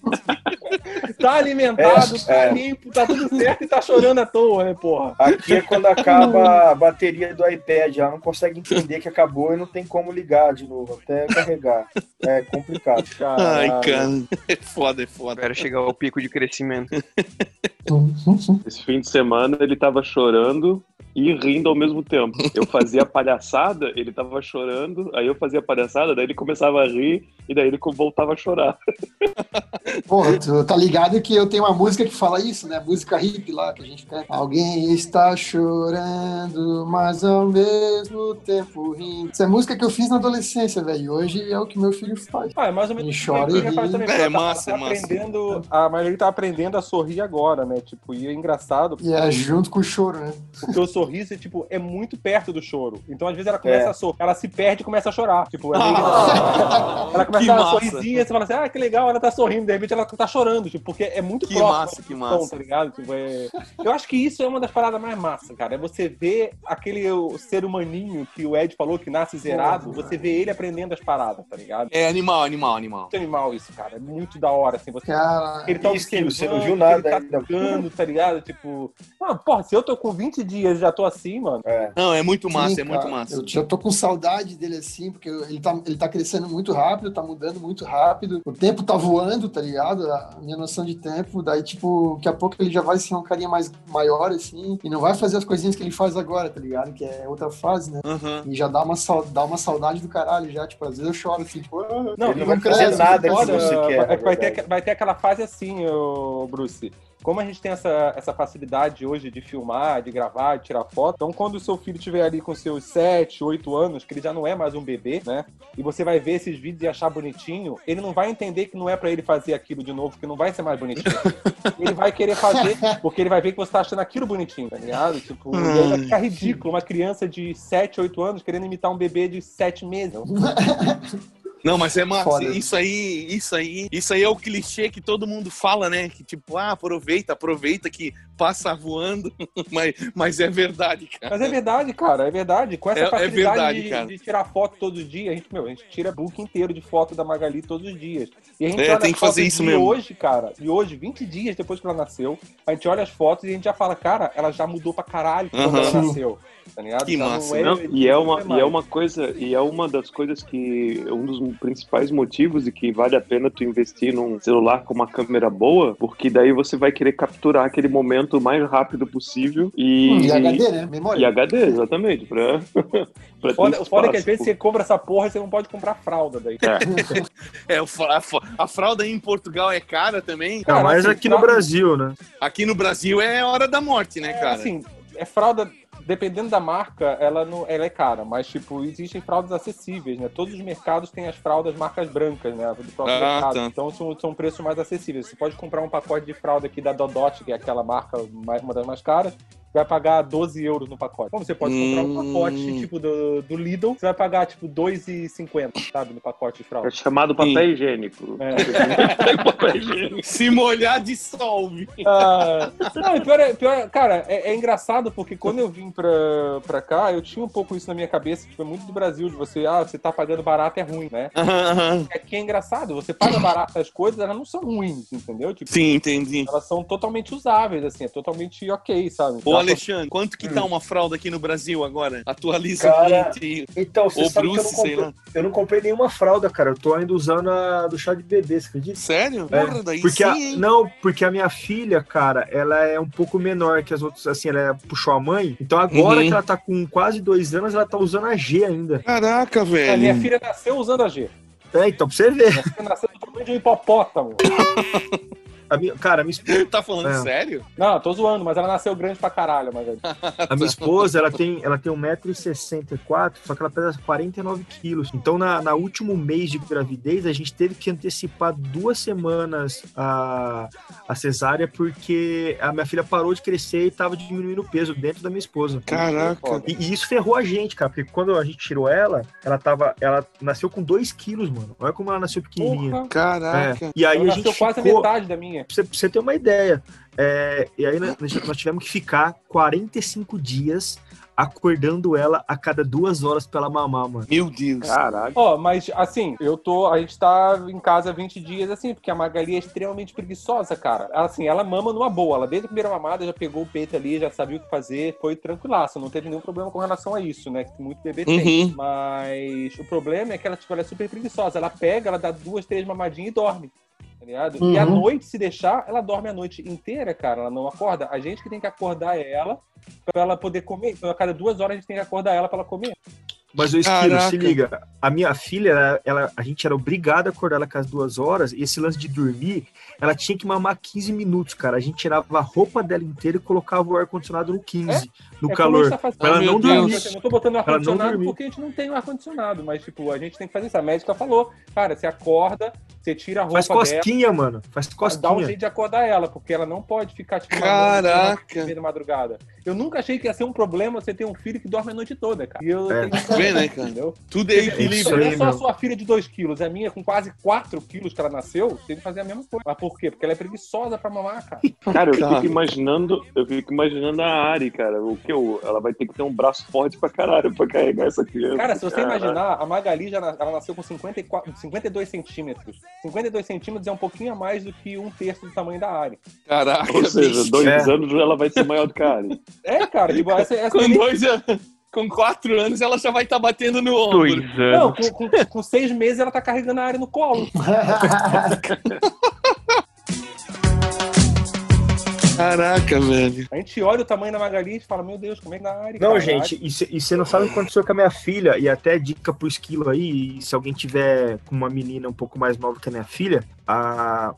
tá alimentado, É, tá é. limpo, tá tudo certo e tá chorando à toa, né, porra? Aqui é quando acaba a bateria do iPad, ela não consegue entender que acabou e não tem como ligar de novo, até carregar. É complicado. Ai, cara. É foda, é foda. Espera chegar ao pico de crescimento. Esse fim de semana ele tava chorando e rindo ao mesmo tempo. Eu fazia palhaçada, ele tava chorando, aí eu fazia palhaçada, daí ele começava a rir e daí ele voltava a chorar. Porra, tu tá ligado que eu tenho uma música que fala isso, né? Música hippie lá que a gente canta. Alguém está chorando, mas ao mesmo tempo rindo. Essa é música que eu fiz na adolescência, velho. e Hoje é o que meu filho faz. Ah, é mais ou menos Ele isso chora e ri. também, É, ela tá- massa, ela tá é massa. aprendendo, A Marjorie tá aprendendo a sorrir agora, né? Tipo, e é engraçado. E é junto com o choro, né? Porque eu sorriso é, tipo, é muito perto do choro. Então, às vezes, ela começa É. a sorrir, ela se perde e começa a chorar. Tipo, é meio- Ah, ela começa a dar sorrisinho, você fala assim, ah, que legal, ela tá sorrindo, de repente ela tá chorando, tipo, porque é muito Que próximo massa, que massa. tá ligado? Tipo, é... Eu acho que isso é uma das paradas mais massas, cara. É você ver aquele ser humaninho que o Ed falou que nasce zerado, você vê ele aprendendo as paradas, tá ligado? É animal, animal, animal. muito animal isso, cara. É muito da hora, assim. Você... Cara, ele tá isso você não viu nada ele tá tocando, tá ligado? Tipo, ah, porra, se eu tô com 20 dias e já tô assim, mano. É. Não, é muito massa, Sim, é muito cara, massa. Eu já tô com saudade dele assim, porque ele tá, ele tá crescendo muito rápido, tá mudando muito rápido. O tempo tá voando, tá ligado? A minha noção de tempo. Daí, tipo, daqui a pouco ele já vai ser um carinha mais maior, assim, e não vai fazer as coisinhas que ele faz agora, tá ligado? Que é outra fase, né? Aham. E já dá uma, dá uma saudade do caralho, já. Tipo, às vezes eu choro assim, tipo, ah, Não, Ele não vai fazer nada que você quer, vai- na vai, ter, vai ter aquela fase assim, ô, Bruce. Como a gente tem essa, essa facilidade hoje de filmar, de gravar, de tirar foto, então quando o seu filho estiver ali com seus 7, 8 anos, que ele já não é mais um bebê, né? E você vai ver esses vídeos e achar bonitinho, ele não vai entender que não é pra ele fazer aquilo de novo, que não vai ser mais bonitinho. ele vai querer fazer, porque ele vai ver que você tá achando aquilo bonitinho, tá ligado? Tipo, e aí vai ficar ridículo uma criança de 7, 8 anos querendo imitar um bebê de 7 meses. Não, mas é. Foda. Isso aí, isso aí, isso aí é o clichê que todo mundo fala, né? Que tipo, ah, aproveita, aproveita que passa voando. mas, mas é verdade, cara. Mas é verdade, cara, é verdade. Com essa É- é facilidade verdade, de, de tirar foto todos os dias, a gente, meu, a gente tira book inteiro de foto da Magali todos os dias. E a gente É, olha tem as que fazer isso de mesmo. hoje, cara, de hoje, 20 dias depois que ela nasceu, a gente olha as fotos e a gente já fala, cara, ela já mudou pra caralho quando Aham. ela nasceu. Tá ligado? Que Já massa. Não, e é uma mais. e é uma coisa e é uma das coisas que um dos principais motivos e que vale a pena tu investir num celular com uma câmera boa, porque daí você vai querer capturar aquele momento o mais rápido possível e Hum, e HD, né? Memória. E HD, exatamente, pra, pra ter Foda- O foda é que às vezes você compra essa porra e você não pode comprar fralda daí. É, fra- a, a fralda aí em Portugal é cara também. Não, mas assim, aqui no fralda- Brasil, né? Aqui no Brasil é hora da morte, né, É, cara? assim, é fralda, dependendo da marca, ela, não, ela é cara, mas, tipo, existem fraldas acessíveis, né? Todos os mercados têm as fraldas marcas brancas, né? Do próprio Ah, mercado. tá. Então são, são preços mais acessíveis. Você pode comprar um pacote de fralda aqui da Dodot, que é aquela marca, mais, uma das mais caras, vai pagar 12 euros no pacote. Como você pode comprar um Hum. pacote, tipo, do, do Lidl, você vai pagar, tipo, 2,50, sabe? No pacote de fralda. É chamado papel higiênico. É. papel higiênico. Se molhar, dissolve. Ah, não, e pior, é, pior cara, é, é engraçado porque quando eu vim pra, pra cá, eu tinha um pouco isso na minha cabeça, tipo, é muito do Brasil, de você, ah, você tá pagando barato é ruim, né? Aham. Aqui é engraçado, você paga barato as coisas, elas não são ruins, entendeu? Tipo, Sim, entendi. elas são totalmente usáveis, assim, é totalmente ok, sabe? Dá Alexandre, quanto que tá uma fralda aqui no Brasil agora? Atualiza Cara, gente. Então, você Ou sabe Bruce, que eu não, sei comprei, lá. eu não comprei nenhuma fralda, cara. Eu tô ainda usando a do chá de bebê, você acredita? Sério? É, Porra, daí Porque sim, a- hein? não, porque a minha filha, cara, ela é um pouco menor que as outras, assim, ela puxou a mãe. Então agora Uhum. que ela tá com quase dois anos, ela tá usando a G ainda. Caraca, A velho. minha filha nasceu usando a G. É, então pra você ver. Minha filha nasceu do tamanho de um hipopótamo. A minha, cara, a minha, esposa, Tá falando É. sério? Não, tô zoando, mas ela nasceu grande pra caralho, mas a minha esposa, ela tem, ela tem 1,64m, só que ela pesa 49 quilos. Então, na, na último mês de gravidez, a gente teve que antecipar duas semanas a, a cesárea, porque a minha filha parou de crescer e tava diminuindo o peso dentro da minha esposa. Caraca. E, e isso ferrou a gente, cara, porque quando a gente tirou ela, ela tava. Ela nasceu com 2 quilos, mano. Olha como ela nasceu pequenininha. porra, Caraca. É. E aí ela a gente nasceu quase a ficou, metade da minha. Pra você, pra você ter uma ideia. É, e aí nós, nós tivemos que ficar 45 dias acordando ela a cada duas horas pra ela mamar, mano. Meu Deus. Caralho. Ó, mas assim, eu tô. A gente tá em casa 20 dias assim, porque a Magali é extremamente preguiçosa, cara. Ela, assim, ela mama numa boa. Ela desde a primeira mamada já pegou o peito ali, já sabia o que fazer, foi tranquilaça. Não teve nenhum problema com relação a isso, né? Que muito bebê tem. Uhum. Mas o problema é que ela, tipo, ela é super preguiçosa. Ela pega, ela dá duas, três mamadinhas e dorme. Tá ligado? E à Uhum. noite, se deixar, ela dorme a noite inteira, cara. Ela não acorda. A gente que tem que acordar ela pra ela poder comer. Então, a cada duas horas a gente tem que acordar ela pra ela comer. Mas o Esquilo, se liga, a minha filha, ela, ela- a gente era obrigado a acordar ela com as duas horas, e esse lance de dormir, ela tinha que mamar 15 minutos, cara. A gente tirava a roupa dela inteira e colocava o ar-condicionado no 15, no É calor. tá. Pra ela não dormir. Eu não tô botando ar-condicionado porque a gente não tem o ar-condicionado, mas, tipo, a gente tem que fazer isso. A médica falou, cara, você acorda, você tira a roupa Faz cosquinha, mano. Faz dela, cosquinha. dá um jeito de acordar ela, porque ela não pode ficar tipo Caraca. da madrugada. Eu nunca achei que ia ser um problema você ter um filho que dorme a noite toda, cara. E eu É. tenho- Vê, né, cara? Entendeu? Tudo é equilíbrio. Não é só a sua filha de 2 quilos, é a minha com quase 4 quilos que ela nasceu, tem que fazer a mesma coisa. Mas por quê? Porque ela é preguiçosa pra mamar, cara. Cara, eu Cara. fico imaginando, eu fico imaginando a Ari, cara. O que eu, ela vai ter que ter um braço forte pra caralho pra carregar essa criança. Cara, se você Caralho. imaginar, a Magali já na- ela nasceu com 54, 52 centímetros. 52 centímetros é um pouquinho a mais do que um terço do tamanho da Ari. Caraca, Ou seja, bicho. dois É. anos ela vai ser maior do que a Ari. É, cara, tipo, essa, essa Com nem- dois anos. Com quatro anos ela já vai estar batendo no ombro. Dois Não, anos. com, com- com seis meses ela tá carregando a Ari no colo. Caraca, velho. A gente olha o tamanho da Magali e fala, meu Deus, como é que dá a Ari? Não, cara? gente, e você não sabe o que aconteceu com a minha filha, e até dica pro esquilo aí, e se alguém tiver com uma menina um pouco mais nova que a minha filha, a-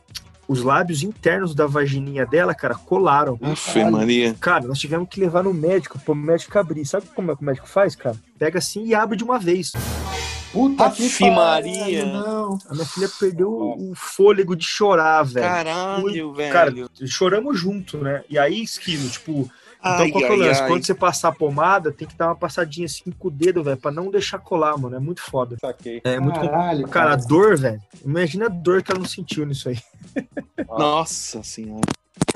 os lábios internos da vagininha dela, cara, colaram. Afe Maria. Cara, nós tivemos que levar no médico, pro médico abrir. Sabe como é que o médico faz, cara? Pega assim e abre de uma vez. Puta que Afe pariu, Maria. não. A minha filha perdeu o fôlego de chorar, velho. Caralho, velho. Cara, choramos junto, né? E aí, esquilo, tipo, então, Ai, qual que é o lance? ai. Quando você passar a pomada, tem que dar uma passadinha assim com o dedo, velho, pra não deixar colar, mano. É muito foda. Saquei. É muito Caralho, complicado. Cara, a dor, velho. Imagina a dor que ela não sentiu nisso aí. Nossa senhora.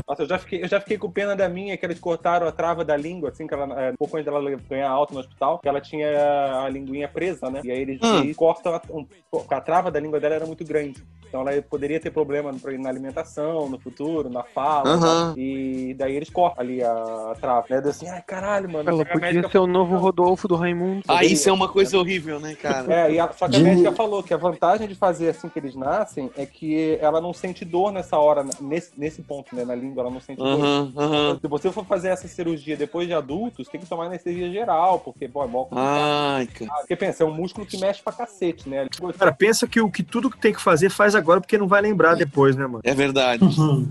Nossa, eu já, fiquei, eu já fiquei com pena da minha, que eles cortaram a trava da língua, assim, que ela, é, um pouco antes dela ganhar alta no hospital, que ela tinha a linguinha presa, né? E aí eles, Hum. cortam, a, um, a trava da língua dela era muito grande. Então ela poderia ter problema na alimentação, no futuro, na fala. Né? E daí eles cortam ali a, a trava. Né? Assim, ai caralho, mano. Ela podia médica- ser o novo Rodolfo do Raimundo. Ah, isso é uma coisa horrível, né, cara? É, e a, só que a médica falou que a vantagem de fazer assim que eles nascem é que ela não sente dor nessa hora, nesse, nesse ponto, né? Na língua, ela não sente dor. Aham, aham. Se você for fazer essa cirurgia depois de adultos, tem que tomar anestesia geral, porque, pô, é mó. Ai, cara. Porque pensa, é um músculo que mexe pra cacete, né? Cara, pensa que o que tudo que tem que fazer faz agora porque não vai lembrar depois, né, mano? É verdade.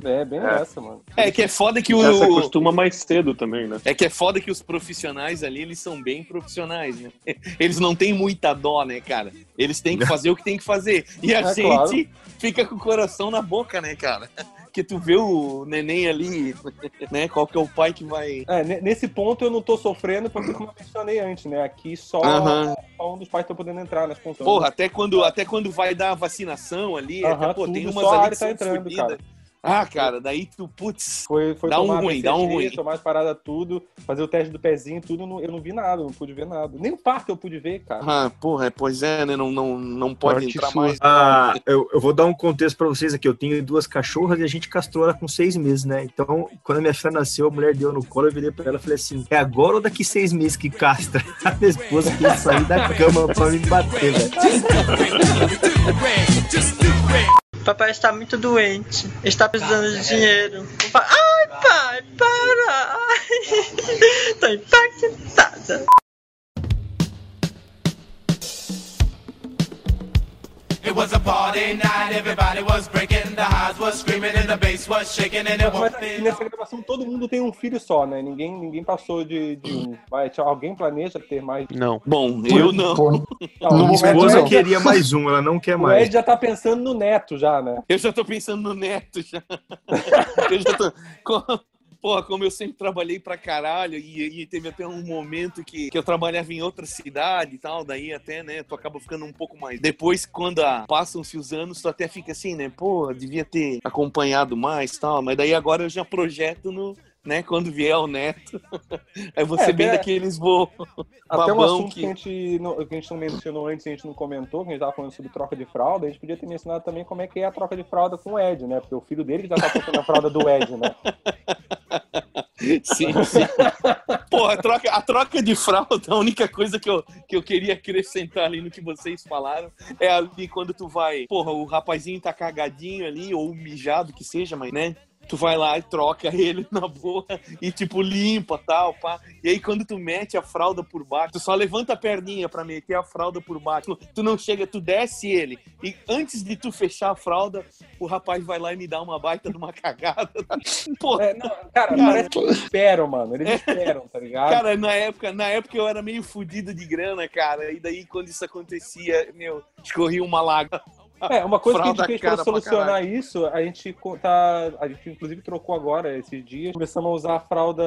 É, bem É. essa, mano. É que é foda que o. Essa costuma mais cedo também, né? É que é foda que os profissionais ali, eles são bem profissionais, né? Eles não têm muita dó, né, cara? Eles têm que fazer o que tem que fazer. E a É, gente claro. fica com o coração na boca, né, cara? Porque tu vê o neném ali, né? Qual que é o pai que vai. É, ne- nesse ponto eu não tô sofrendo, porque como eu mencionei antes, né? Aqui só, só um dos pais tá podendo entrar nas consultas. Porra, até quando, até quando vai dar a vacinação ali, Aham, até, pô, tem umas ali que tá entrando, cara. Ah, cara, daí tu, putz, Foi, foi dá um ruim, dá um BCG, ruim. tomar as paradas tudo, fazer o teste do pezinho, tudo, eu não vi nada, não pude ver nada. Nem o parto eu pude ver, cara. Ah, porra, pois é, né? Não, não, não pode Sorte entrar sua. mais. Ah, eu, eu vou dar um contexto pra vocês aqui. Eu tenho duas cachorras e a gente castrou ela com seis meses, né? Então, quando a minha filha nasceu, a mulher deu no colo, eu virei pra ela e falei assim: é agora ou daqui seis meses que castra? A minha esposa quis sair da cama pra me bater, velho. Papai está muito doente. Está precisando de dinheiro. Ai, pai, para! Ai, Tô impactada. It was a party night, everybody was breaking, the highs was screaming and the bass was shaking and it Mas aqui nessa gravação todo mundo tem um filho só, né? Ninguém, ninguém passou de, de um. Mas alguém planeja ter mais. Não. Bom, eu não. Não, No o Minha esposa não. queria mais um, ela não quer O mais. Ed já tá pensando no neto já, né? Eu já tô pensando no neto já. eu já tô. Porra, como eu sempre trabalhei pra caralho, e, e teve até um momento que, que eu trabalhava em outra cidade e tal, daí até, né, tu acaba ficando um pouco mais. Depois, quando passam-se os anos, tu até fica assim, né, pô, devia ter acompanhado mais e tal, mas daí agora eu já projeto no. Né, quando vier o neto, aí você É, bem até- daqueles vô Até um assunto que... que. a gente não, que a gente não mencionou antes, a gente não comentou, que a gente tava falando sobre troca de fralda, a gente podia ter mencionado também como é que é a troca de fralda com o Ed, né? Porque o filho dele já tá trocando a fralda do Ed, né? Sim, sim. Pô, a troca, a troca de fralda, a única coisa que eu, que eu queria acrescentar ali no que vocês falaram é ali quando tu vai, porra, o rapazinho tá cagadinho ali, ou mijado que seja, mas, né? Tu vai lá e troca ele na boa e, tipo, limpa tal, pá. E aí, quando tu mete a fralda por baixo, tu só levanta a perninha pra meter a fralda por baixo. Tu não chega, tu desce ele. E antes de tu fechar a fralda, o rapaz vai lá e me dá uma baita de uma cagada. Pô, É, não, cara, parece que eles esperam, mano. Eles esperam, tá ligado? Cara, na época, na época eu era meio fudido de grana, cara. E daí, quando isso acontecia, meu, escorria uma lágrima. É, uma coisa que a Fralda gente fez pra pra solucionar caralho. isso, a gente tá. A gente inclusive trocou agora esses dias. Começamos a usar a fralda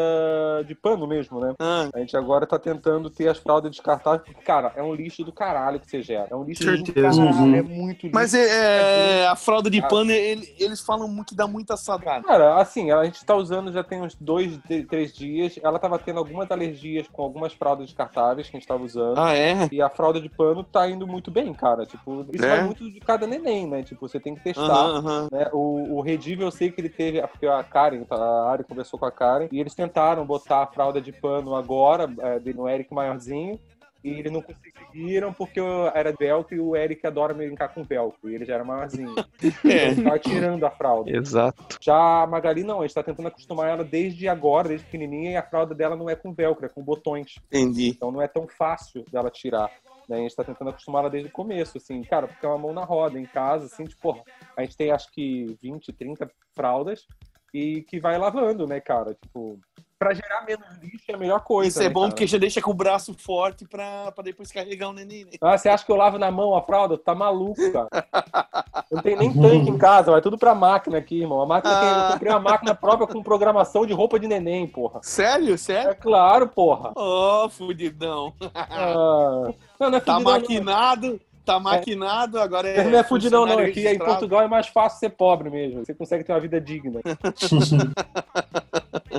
de pano mesmo, né? Ah, A gente agora tá tentando ter as fraldas descartáveis, porque, cara, é um lixo do caralho que você gera. É um lixo do Certeza. caralho, Uhum. é muito lixo. mas é, é, a fralda de Ah. pano, ele- eles falam muito que dá muita saudade. Cara, assim, a gente tá usando já tem uns dois, três dias. Ela tava tendo algumas alergias com algumas fraldas descartáveis que a gente tava usando. Ah, é? E a fralda de pano tá indo muito bem, cara. Tipo, isso É? vai muito de cada neném, né? Tipo, você tem que testar. Aham, aham. né? O, o eu sei que ele teve, porque a Karen, tá, a Ari conversou com a Karen, e eles tentaram botar a fralda de pano agora, é, no Eric maiorzinho, e eles não conseguiram porque era velcro e o Eric adora brincar com velcro, e ele já era maiorzinho. É. Ele tava tirando a fralda. Exato. Já a Magali não, a gente tá tentando acostumar ela desde agora, desde pequenininha, e a fralda dela não é com velcro, é com botões. Entendi. Então não é tão fácil dela tirar. Né? A gente tá tentando acostumar ela desde o começo, assim, cara, porque é uma mão na roda, em casa, assim, tipo, a gente tem acho que 20, 30 fraldas e que vai lavando, né, cara? Tipo, pra gerar menos lixo é a melhor coisa. Isso é né, bom cara? porque já deixa com o braço forte pra, pra depois carregar o neném. né? Ah, você acha que eu lavo na mão a fralda? Tá maluco, cara. Não tem nem tanque em casa, vai tudo pra máquina aqui, irmão. A máquina tem, eu comprei uma máquina própria com programação de roupa de neném, porra. Sério? Sério? É claro, porra. Ô, fudidão. Ah, não, não é Tá fudidão, não. maquinado, tá maquinado, agora é. Não é fudidão, não. Aqui em registrado. Portugal é mais fácil ser pobre mesmo. Você consegue ter uma vida digna.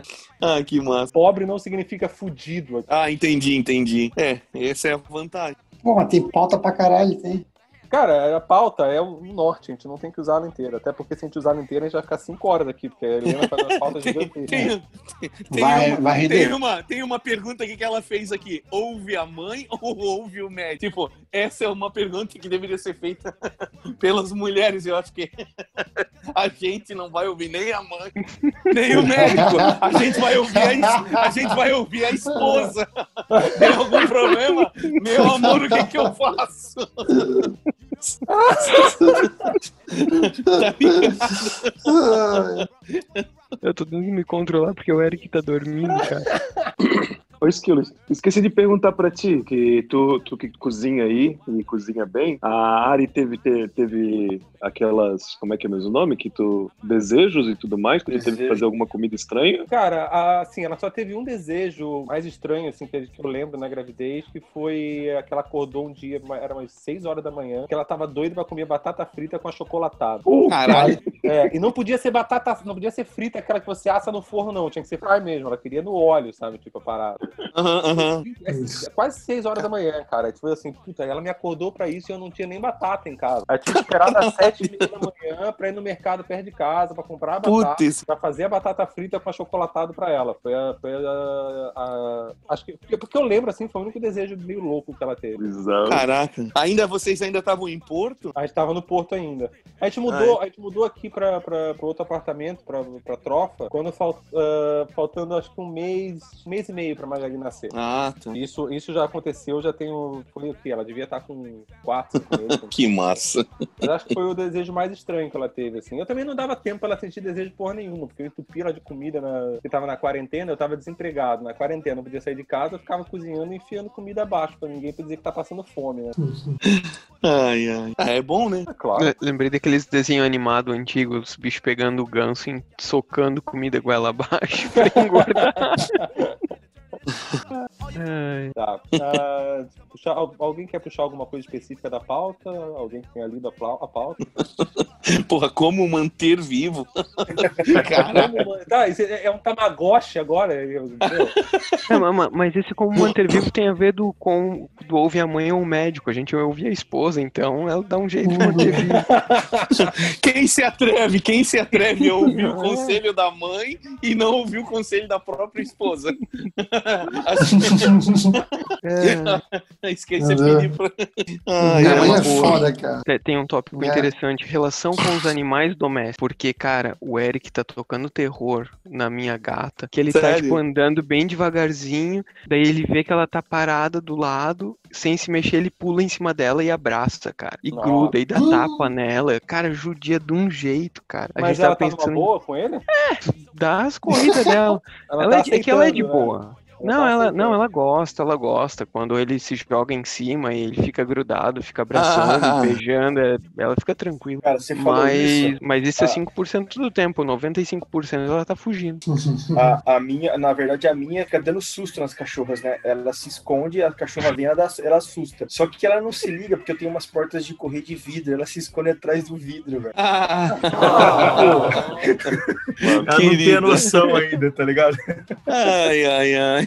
Ah, que massa. Pobre não significa fudido. Ah, entendi, entendi. É, essa é a vantagem. Pô, mas tem pauta pra caralho, tem. Cara, a pauta é o norte, a gente não tem que usar ela inteira. Até porque se a gente usar ela inteira, a gente vai ficar 5 horas aqui, porque a Helena faz uma pauta gigantesca. Tem, tem Vai- uma, vai render. tem, uma, tem uma pergunta aqui que ela fez aqui. Ouve a mãe ou ouve o médico? Tipo, essa é uma pergunta que deveria ser feita pelas mulheres. Eu acho que a gente não vai ouvir nem a mãe, nem o médico. A gente vai ouvir a, a, gente vai ouvir a esposa. Tem algum problema? Meu amor, o que, que eu faço? Eu tô tentando me controlar porque o Eric tá dormindo, cara. Ô, Esquilos, esqueci de perguntar pra ti, que tu, tu que cozinha aí e cozinha bem, a Ari teve, te- teve aquelas, como é que é mesmo o nome? Que tu, desejos e tudo mais, tu já teve que fazer alguma comida estranha? Cara, a- assim, ela só teve um desejo mais estranho, assim, que eu lembro na gravidez, que foi que ela acordou um dia, era umas 6 horas da manhã, que ela tava doida pra comer batata frita com achocolatada. Caralho. É, e não podia ser batata, não podia ser frita aquela que você assa no forno, não. Tinha que ser fry mesmo. Ela queria no óleo, sabe? Tipo, a parada. Aham, aham. É, é quase 6 horas da manhã, cara. Tipo assim, puta, ela me acordou pra isso e eu não tinha nem batata em casa. Aí eu tinha que esperar das 7 e meia da manhã pra ir no mercado perto de casa, pra comprar a batata, Putz. pra fazer a batata frita com achocolatado pra ela. Foi a. Foi a, a- acho que. Porque, porque eu lembro, assim, foi o único desejo meio louco que ela teve. Bizarro. Caraca. Ainda vocês ainda estavam em Porto? A gente tava no Porto ainda. A gente mudou, a gente mudou aqui pra, pra, pra outro apartamento, pra, pra Trofa, quando fal, ah, faltando acho que um mês, um mês e meio pra Magali nascer. Ah, tá. Isso, isso já aconteceu, já tenho. Foi o quê? Ela devia estar com 4, 5 meses. Que massa. Mas acho que foi o desejo mais estranho que ela teve, assim. Eu também não dava tempo pra ela sentir desejo de porra nenhuma, porque eu entupi ela de comida na... que tava na quarentena, eu tava desempregado. Na quarentena, não podia sair de casa, eu ficava cozinhando e enfiando comida abaixo pra ninguém pra dizer que tá passando fome, né? Ai, ai. Ah, é bom, né? É claro. Le- Lembrei daqueles desenhos animados antigos, os bichos pegando o ganso e socando comida goela abaixo pra engordar. Tá. Ah, puxar- al- alguém quer puxar alguma coisa específica da pauta? Alguém que tenha lido a, plau- a pauta? Porra, como manter vivo? Vamos- Tá, isso é é um tamagotchi agora. eu- meu. É, ma- ma- mas esse como manter vivo tem a ver do, com do ouve a mãe ou o médico. A gente ouve a esposa, então ela dá um jeito de manter vivo. Quem se atreve? Quem se atreve a ouvir o conselho da mãe e não ouvir o conselho da própria esposa? É. Esqueci de pedir pra. Ai, é porra. foda, cara. Tem- um tópico É. interessante, relação com os animais domésticos. Porque, cara, o Eric tá tocando terror na minha gata, que ele tá, Sério? tipo, andando bem devagarzinho, daí ele vê que ela tá parada do lado, sem se mexer, ele pula em cima dela e abraça, cara. E Nossa. gruda, e dá tapa nela. Cara, judia de um jeito, cara. A Mas gente ela tava tá numa pensando boa com ele? em dar as corridas dela. Ela Ela tá é, é que ela é de né? Não, ela, não, ela gosta, ela gosta. Quando ele se joga em cima e ele fica grudado, fica abraçando, Ah. beijando, é- ela fica tranquila. Cara, você falou Mas, isso. mas isso é Ah. 5% do tempo, 95% ela tá fugindo. A, a minha, na verdade, a minha fica dando susto nas cachorras, né? Ela se esconde, a cachorra vem, ela, dá- ela assusta. Só que ela não se liga, porque eu tenho umas portas de correr de vidro, ela se esconde atrás do vidro, velho. Ah, Ela não tem a noção ainda, tá ligado? Ai, ai, ai.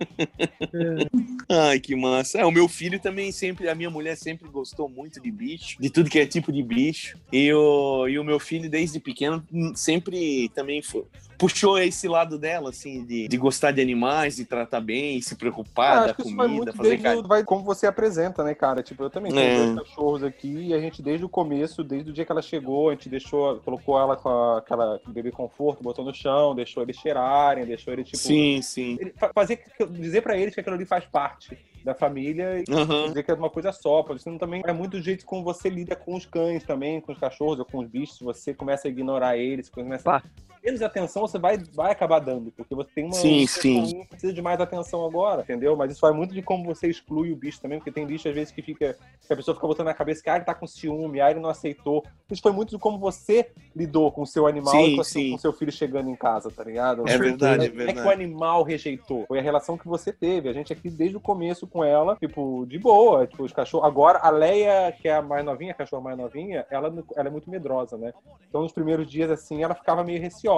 Ai, que massa. É, o meu filho também sempre, a minha mulher sempre gostou muito de bicho, de tudo que é tipo de bicho. E o, e o meu filho, desde pequeno, sempre também foi- puxou esse lado dela, assim, de, de gostar de animais, de tratar bem, se preocupar Ah, comida, fazer desde o- vai como você apresenta, né, cara? Tipo, eu também tenho É. dois cachorros aqui e a gente, desde o começo, desde o dia que ela chegou, a gente deixou, colocou ela com a- aquela bebê conforto, botou no chão, deixou eles cheirarem, deixou eles, tipo. Sim, sim. ele- fa- fazer, dizer pra eles que aquilo ali faz parte da família e Aham. dizer que é uma coisa só, porque senão também é muito do jeito como você lida com os cães também, com os cachorros ou com os bichos, você começa a ignorar eles, começa Pá. Menos atenção você vai, vai acabar dando, porque você tem uma Sim, sim. que precisa de mais atenção agora, entendeu? Mas isso vai muito de como você exclui o bicho também, porque tem bicho às vezes que fica, que a pessoa fica botando na cabeça que ah, ele tá com ciúme, ah, ele não aceitou. Isso foi muito de como você lidou com o seu animal Sim, e com, o seu- sim. com seu filho chegando em casa, tá ligado? É verdade, é Não é que o verdade. animal rejeitou, foi a relação que você teve. A gente aqui desde o começo com ela, tipo, de boa, tipo, os cachorros. Agora, a Leia, que é a mais novinha, a cachorra mais novinha, ela, ela é muito medrosa, né? Então, nos primeiros dias, assim, ela ficava meio receosa.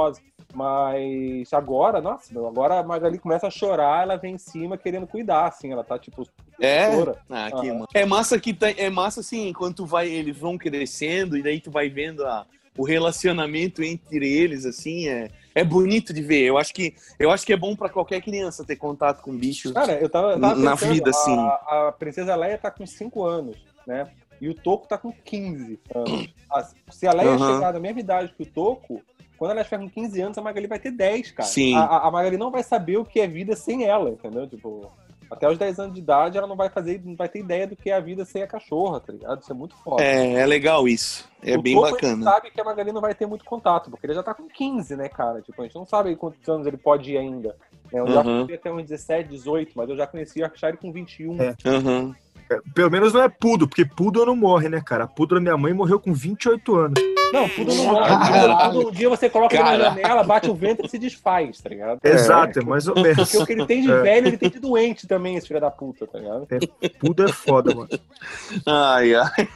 Mas agora, nossa, meu, agora a Magali começa a chorar, ela vem em cima querendo cuidar, assim, ela tá, tipo, É? Ah, que massa. É massa que tá, é massa assim, enquanto vai, eles vão crescendo e daí tu vai vendo a, o relacionamento entre eles, assim, é, é bonito de ver. Eu acho que, eu acho que é bom pra qualquer criança ter contato com bichos. Cara, eu tava, eu tava Na pensando, vida, assim. A, a princesa Leia tá com 5 anos, né? E o Toco tá com 15 anos. Ah, Se a Leia Aham. chegar na mesma idade que o Toco, quando ela estiver com 15 anos, a Magali vai ter 10, cara. Sim. A, a- a Magali não vai saber o que é vida sem ela, entendeu? Tipo, até os 10 anos de idade, ela não vai fazer, não vai ter ideia do que é a vida sem a cachorra, tá ligado? Isso é muito foda. É, é legal isso. É O bem Toco, A bacana. gente sabe que a Magali não vai ter muito contato, porque ele já tá com 15, né, cara? Tipo, a gente não sabe quantos anos ele pode ir ainda. né? Eu já Uhum. conheci até uns 17, 18, mas eu já conheci o Yorkshire com 21. É. Aham. Pelo menos não é Pudo, porque Pudo não morre, né, cara? A Pudo da minha mãe morreu com 28 anos. Não, tudo não morre. Caralho. Tudo, um dia você coloca ele na janela, bate o vento e se desfaz, tá ligado? Exato, é mais ou menos. Porque o que ele tem de É. velho, ele tem de doente também, esse filho da puta, tá ligado? Pudo é foda, mano. Ai, ai.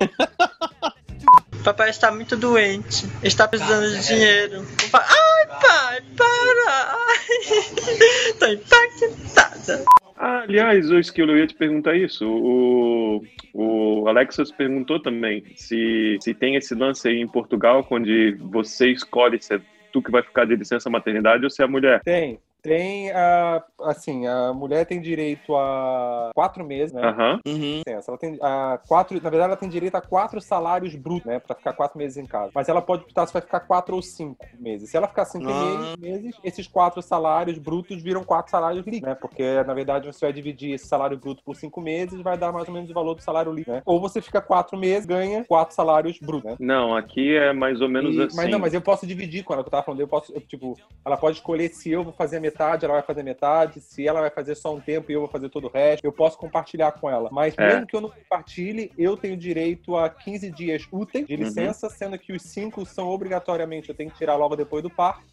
Papai está muito doente. Está precisando de dinheiro. O pai- Ai, pai, para! Ai, tô impactada. Ah, aliás, o Skill, eu ia te perguntar isso. O, o Alexas perguntou também se, se tem esse lance aí em Portugal, onde você escolhe se é tu que vai ficar de licença maternidade ou se é a mulher. Tem. Tem, a, assim, a mulher tem direito a quatro meses, né? Aham. Uhum. licença. Ela tem a quatro, na verdade, ela tem direito a quatro salários brutos, né? Pra ficar quatro meses em casa. Mas ela pode optar se vai ficar quatro ou cinco meses. Se ela ficar cinco Ah. meses, esses quatro salários brutos viram quatro salários líquidos, né? Porque, na verdade, você vai dividir esse salário bruto por cinco meses vai dar mais ou menos o valor do salário líquido, né? Ou você fica quatro meses, ganha quatro salários brutos, né? Não, aqui é mais ou menos E- assim. Mas não, mas eu posso dividir com ela, que eu tava falando, eu posso, eu, tipo, ela pode escolher se eu vou fazer a metade, ela vai fazer metade, se ela vai fazer só um tempo e eu vou fazer todo o resto, eu posso compartilhar com ela. Mas É. mesmo que eu não compartilhe, eu tenho direito a 15 dias úteis de Uhum. licença, sendo que os 5 são obrigatoriamente, eu tenho que tirar logo depois do parto,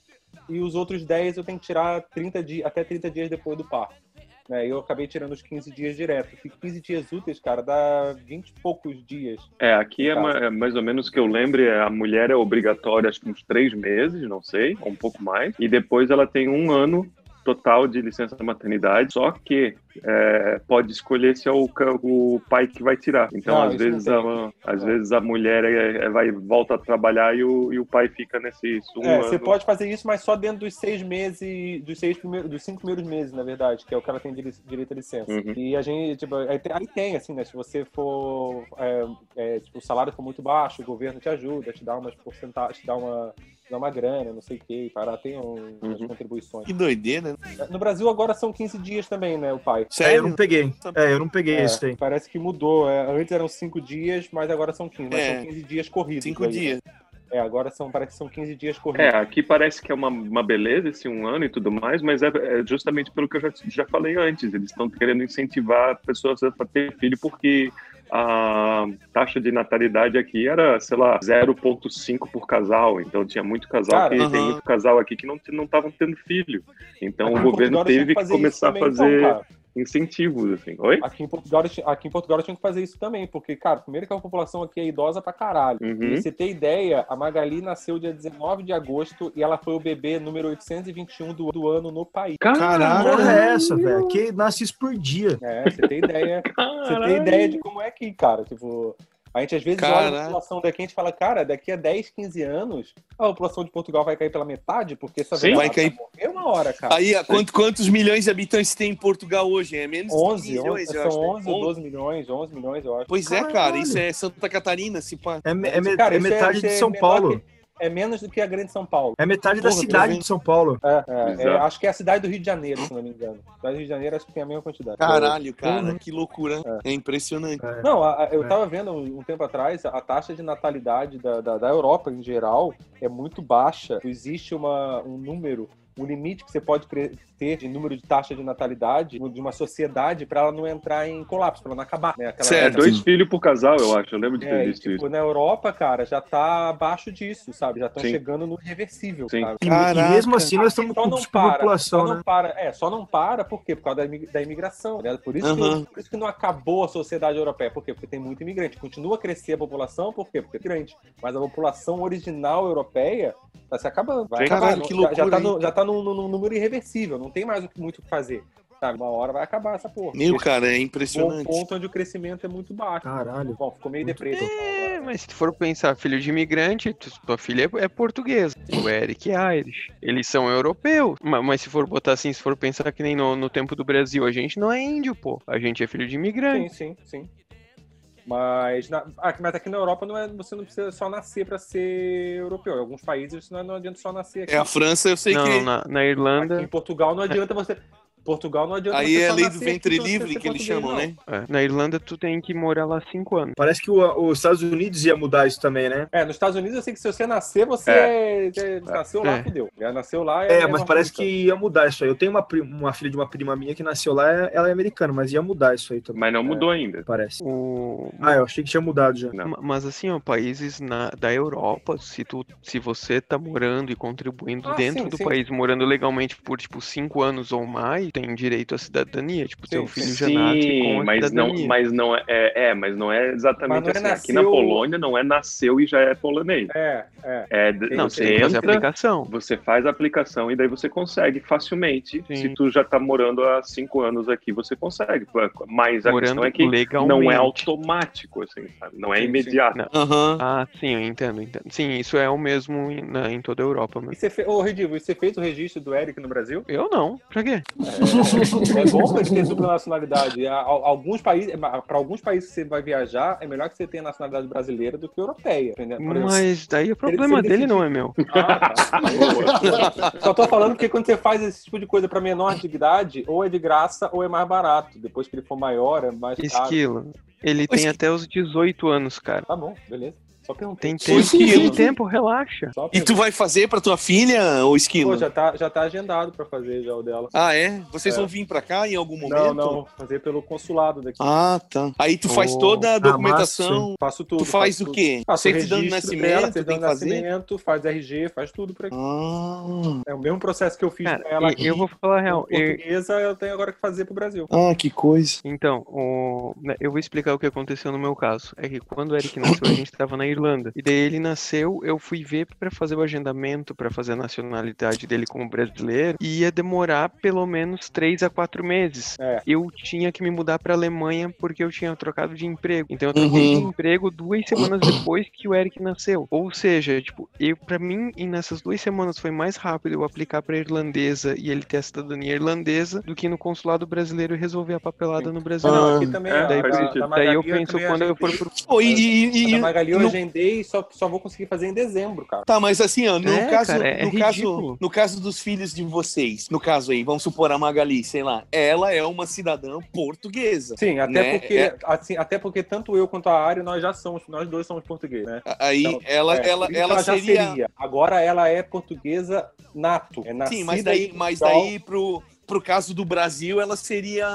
e os outros 10 eu tenho que tirar 30 dias, até 30 dias depois do parto. Né, eu acabei tirando os 15 dias direto. E 15 dias úteis, cara, dá 20 e poucos dias. É, aqui é, ma- é mais ou menos que eu lembre, é, a mulher é obrigatória, acho que uns três meses, não sei, ou um pouco mais, e depois ela tem um ano total de licença maternidade, só que é, pode escolher se é o, o pai que vai tirar. Então, Não, às vezes, a, às vezes a mulher é- é- vai volta a trabalhar e o, e o pai fica nesse um É, ano. você pode fazer isso, mas só dentro dos seis meses, dos seis primeiros, dos cinco primeiros meses, na verdade, que é o que ela tem dire- direito a licença. Uhum. E a gente, tipo, aí tem, aí tem, assim, né? Se você for, é, é, tipo, o salário for muito baixo, o governo te ajuda, te dá umas porcentagens, te dá uma, dá uma grana, não sei o que, para tem um, umas Uhum. contribuições. Que doideira, né? No Brasil agora são 15 dias também, né, o pai. É, eu não peguei. É, eu não peguei É, esse aí. parece que mudou. é, antes eram cinco dias, mas agora são 15. Mas É. são 15 dias corridos. Cinco aí, né? dias. É, agora são, parece que são 15 dias corridos. É, aqui parece que é uma, uma beleza esse um ano e tudo mais, mas é, é justamente pelo que eu já, já falei antes. Eles estão querendo incentivar pessoas a ter filho porque a taxa de natalidade aqui era, sei lá, 0,5 por casal. Então tinha muito casal Cara, que tem muito casal aqui que não não estavam tendo filho. Então Aqui o governo teve que começar também, a fazer então. Incentivos, assim. Oi? Aqui em, Portugal, aqui em Portugal eles tinham que fazer isso também, porque, cara, primeiro que a população aqui é idosa pra caralho. Uhum. E você ter ideia, a Magali nasceu dia 19 de agosto e ela foi o bebê número 821 do, do ano no país. Caralho, é essa, velho? Aqui nasce isso por dia. É, você tem ideia. Você tem ideia de como é que, cara, tipo. A gente às vezes olha a Caralho. população daqui e a gente fala, cara, daqui a 10, 15 anos, a população de Portugal vai cair pela metade, porque essa Sim. Vai cair- morrer uma hora, cara. Aí, a quanto- quantos milhões de habitantes tem em Portugal hoje? É menos de 11, 15 milhões, 11 eu são acho. né? 11 ou 12 milhões, 11 milhões, eu acho. Pois é, cara, isso é Santa Catarina, se pá. É, é Cara, é metade de São Paulo. que- é menos do que a grande São Paulo. É metade da Porra, tô cidade de São Paulo. É, é, é, acho que é a cidade do Rio de Janeiro, se não me engano. A cidade do Rio de Janeiro acho que tem a mesma quantidade. Caralho, cara, Uhum. que loucura. É, impressionante. Não, a- a- eu É. tava vendo um um tempo atrás, a taxa de natalidade da, da, da Europa em geral é muito baixa. Existe uma, um número, um limite que você pode ter de número de taxa de natalidade de uma sociedade para ela não entrar em colapso, para ela não acabar. Né? Aquela- É dois filhos por casal, eu acho. Eu lembro de ter É, visto tipo, isso. na Europa, cara, já tá abaixo disso, sabe? Já estão chegando no irreversível, Sim. sabe? E, e mesmo assim nós estamos Só com não para, só né? não para, é, só não para por quê? Por causa da, imi- da imigração, né? Por isso, Aham. que, por isso que não acabou a sociedade europeia, por quê? Porque tem muito imigrante. Continua a crescer a população, por quê? Porque é grande. Mas a população original europeia tá se acabando. Vai Sim. acabar. Caralho, Não- que já- já, loucura, tá no, já tá num, num número irreversível, não tem mais o que- muito o que fazer. Sabe? Uma hora vai acabar essa porra. Meu, cara, é Um impressionante. ponto onde o crescimento é muito baixo. Caralho. Bom, ficou meio deprê. É, mas se tu for pensar, filho de imigrante, tu- tua filha é, é portuguesa. O Eric é Irish. Eles são europeus. Ma- Mas, se for botar assim, se for pensar que nem no, no tempo do Brasil, a gente não é índio, pô. A gente é filho de imigrante. Sim, sim, sim. Mas, na, ah, mas aqui na Europa não é, você não precisa só nascer para ser europeu. Em alguns países não, não adianta só nascer aqui. É a França, eu sei não, que. na, na Irlanda. Aqui em Portugal não adianta você. Portugal não adianta Aí você é lei do nascer ventre livre que eles chamam, não. né? É, na Irlanda tu tem que morar lá cinco anos. Parece que o- os Estados Unidos ia mudar isso também, né? É, nos Estados Unidos eu sei que se você nascer, você É. é- é- nasceu lá, É. fudeu. Já nasceu lá É, mas parece que ia mudar isso aí. Eu tenho uma, uma filha de uma prima minha que nasceu lá, ela é americana, mas ia mudar isso aí também. Mas não mudou ainda. Parece. O... Ah, eu achei que tinha mudado já. Ma- Mas assim, ó, países na- da Europa, se, tu, se você tá morando e contribuindo Ah, dentro sim, do sim. país, morando legalmente por, tipo, cinco anos ou mais, tem direito à cidadania. Tipo, teu filho já Sim, nasce com a mas não, cidadania. mas não é, é, mas não é exatamente não é assim. Aqui na nasceu- Polônia não é nasceu e já é polonês. É, é. É, Não, você tem que fazer a entra, aplicação. Você faz a aplicação e daí você consegue facilmente. Sim. Se tu já tá morando há cinco anos aqui, você consegue. Mas a Morando questão é que não é legalmente. automático, assim, sabe? Não é Sim, sim. imediato. Não. Aham. Ah, sim, eu entendo, entendo. Sim, isso é o mesmo em, na- em toda a Europa, E mas você fez, ô, Redivo, e você fez o registro do Eric no Brasil? eu não. Pra quê? É, é bom gente ter dupla nacionalidade. Alguns países, para alguns países que você vai viajar, é melhor que você tenha nacionalidade brasileira do que europeia. Mas daí é ele- problema dele, decidir- não é meu. Ah, tá. Só tô falando porque quando você faz esse tipo de coisa pra menor de idade, ou é de graça ou é mais barato. Depois que ele for maior, é mais caro. Esquilo. Ele tem até os 18 anos, cara. Tá bom, beleza. Só perguntei. Tem tempo, tem tempo, relaxa. Só E tu vai fazer pra tua filha, ô Esquilo? Pô, já tá, já tá agendado pra fazer já o dela. Ah, é? Vocês É. vão vir pra cá em algum momento? Não, não, fazer pelo consulado daqui. Ah, tá. Aí tu faz Oh. toda a Ah, documentação. Faço tudo. Tu faz o quê? Faço Certidão de nascimento, dela, tem certidão que de nascimento, faz RG, faz tudo por aqui. Ah, É o mesmo processo que eu fiz Cara, pra ela e- aqui. eu vou falar a real. com eu- portuguesa, eu tenho agora que fazer pro Brasil. ah, que coisa. Então, o- né, eu vou explicar o que aconteceu no meu caso. É que quando o Eric nasceu, a gente estava na Irlanda. E daí ele nasceu, eu fui ver para fazer o agendamento, para fazer a nacionalidade dele como brasileiro, e ia demorar pelo menos três a quatro meses. É. Eu tinha que me mudar para Alemanha porque eu tinha trocado de emprego. Então eu troquei de Uhum. emprego duas semanas depois que o Eric nasceu. Ou seja, tipo, eu para mim, e nessas duas semanas foi mais rápido eu aplicar para irlandesa e ele ter a cidadania irlandesa do que no consulado brasileiro e resolver a papelada no Brasil. Não, Ah, aqui também é, a- faz da- sentido. da Daí eu penso quando eu for pro Pô, e, e- e- eu no- vender e só, só vou conseguir fazer em dezembro, cara. Tá, mas assim, ó, no, É, caso, cara, é no, caso, no caso dos filhos de vocês, no caso aí, vamos supor a Magali, sei lá, ela é uma cidadã portuguesa. Sim, até né? porque, É- assim, até porque tanto eu quanto a Ari, nós já somos, nós dois somos portugueses, né? aí Então, ela, é, ela, isso ela, já seria. Agora ela é portuguesa nato. É Sim, mas daí, mas Portugal. daí pro, pro caso do Brasil, ela seria,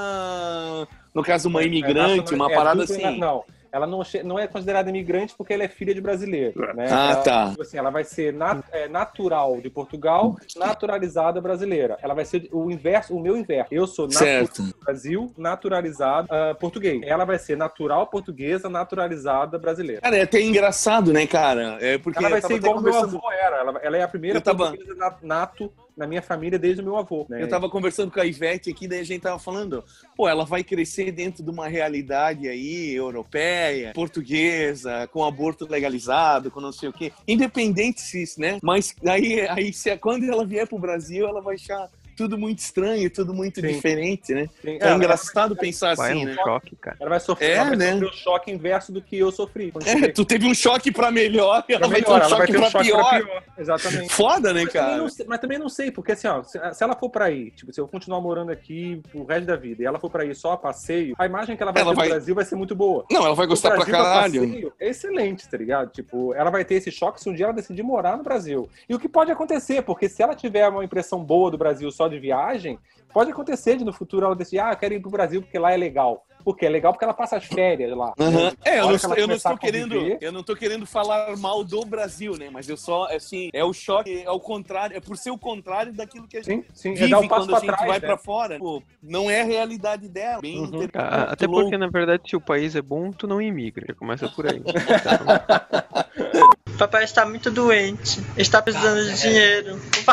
no caso, uma É, imigrante, é, uma é, parada assim. Não, ela não, não é considerada imigrante porque ela é filha de brasileiro. Né? Ah, Ela- tá. tipo assim, ela vai ser nat- é, natural de Portugal, naturalizada brasileira. Ela vai ser o inverso, o meu inverso. Eu sou natural Certo. do Brasil, naturalizada ah, português. Ela vai ser natural portuguesa, naturalizada brasileira. Cara, é até engraçado, né, cara? É porque ela vai ser igual o meu avô era. Ela, ela é a primeira Eu portuguesa na- nato na minha família desde o meu avô. né? Eu tava conversando com a Ivete aqui, daí a gente tava falando, pô, ela vai crescer dentro de uma realidade aí, europeia, portuguesa, com aborto legalizado, com não sei o quê. Independente se isso, né? Mas aí, aí se, quando ela vier pro Brasil, ela vai achar tudo muito estranho, tudo muito Sim. diferente, né? Sim, É ela- engraçado pensar Vai assim, um né? choque, cara. Ela vai sofrer, É, ela né? o choque inverso do que eu sofri. É, tu teve um choque pra melhor e ela vai ter um ela vai choque ter um pra choque pior. pra pior. Exatamente. Foda, né, Mas também, cara? não sei, mas também não sei, porque assim, ó, se, se ela for pra aí, tipo, se eu continuar morando aqui pro resto da vida e ela for pra aí só a passeio, a imagem que ela vai Ela ter vai- do Brasil vai ser muito boa. Não, ela vai O gostar pra caralho. passeio É excelente, tá ligado? Tipo, ela vai ter esse choque se um dia ela decidir morar no Brasil. E o que pode acontecer, porque se ela tiver uma impressão boa do Brasil só de viagem, pode acontecer de no futuro ela decidir, ah, eu quero ir pro Brasil porque lá é legal. Porque é legal porque ela passa as férias lá. Né? É, eu não, eu não estou querendo, eu não tô querendo falar mal do Brasil, né? Mas eu só, assim, é o choque, é o contrário, é por ser o contrário daquilo que a gente Sim, sim, é vive dar um passo quando a gente trás, vai né? pra fora. Pô, não é a realidade dela. Bem Uhum. inter- Ah, Até louco. porque, na verdade, se o país é bom, tu não imigra. Já começa por aí. Papai está muito doente. Está precisando de dinheiro. O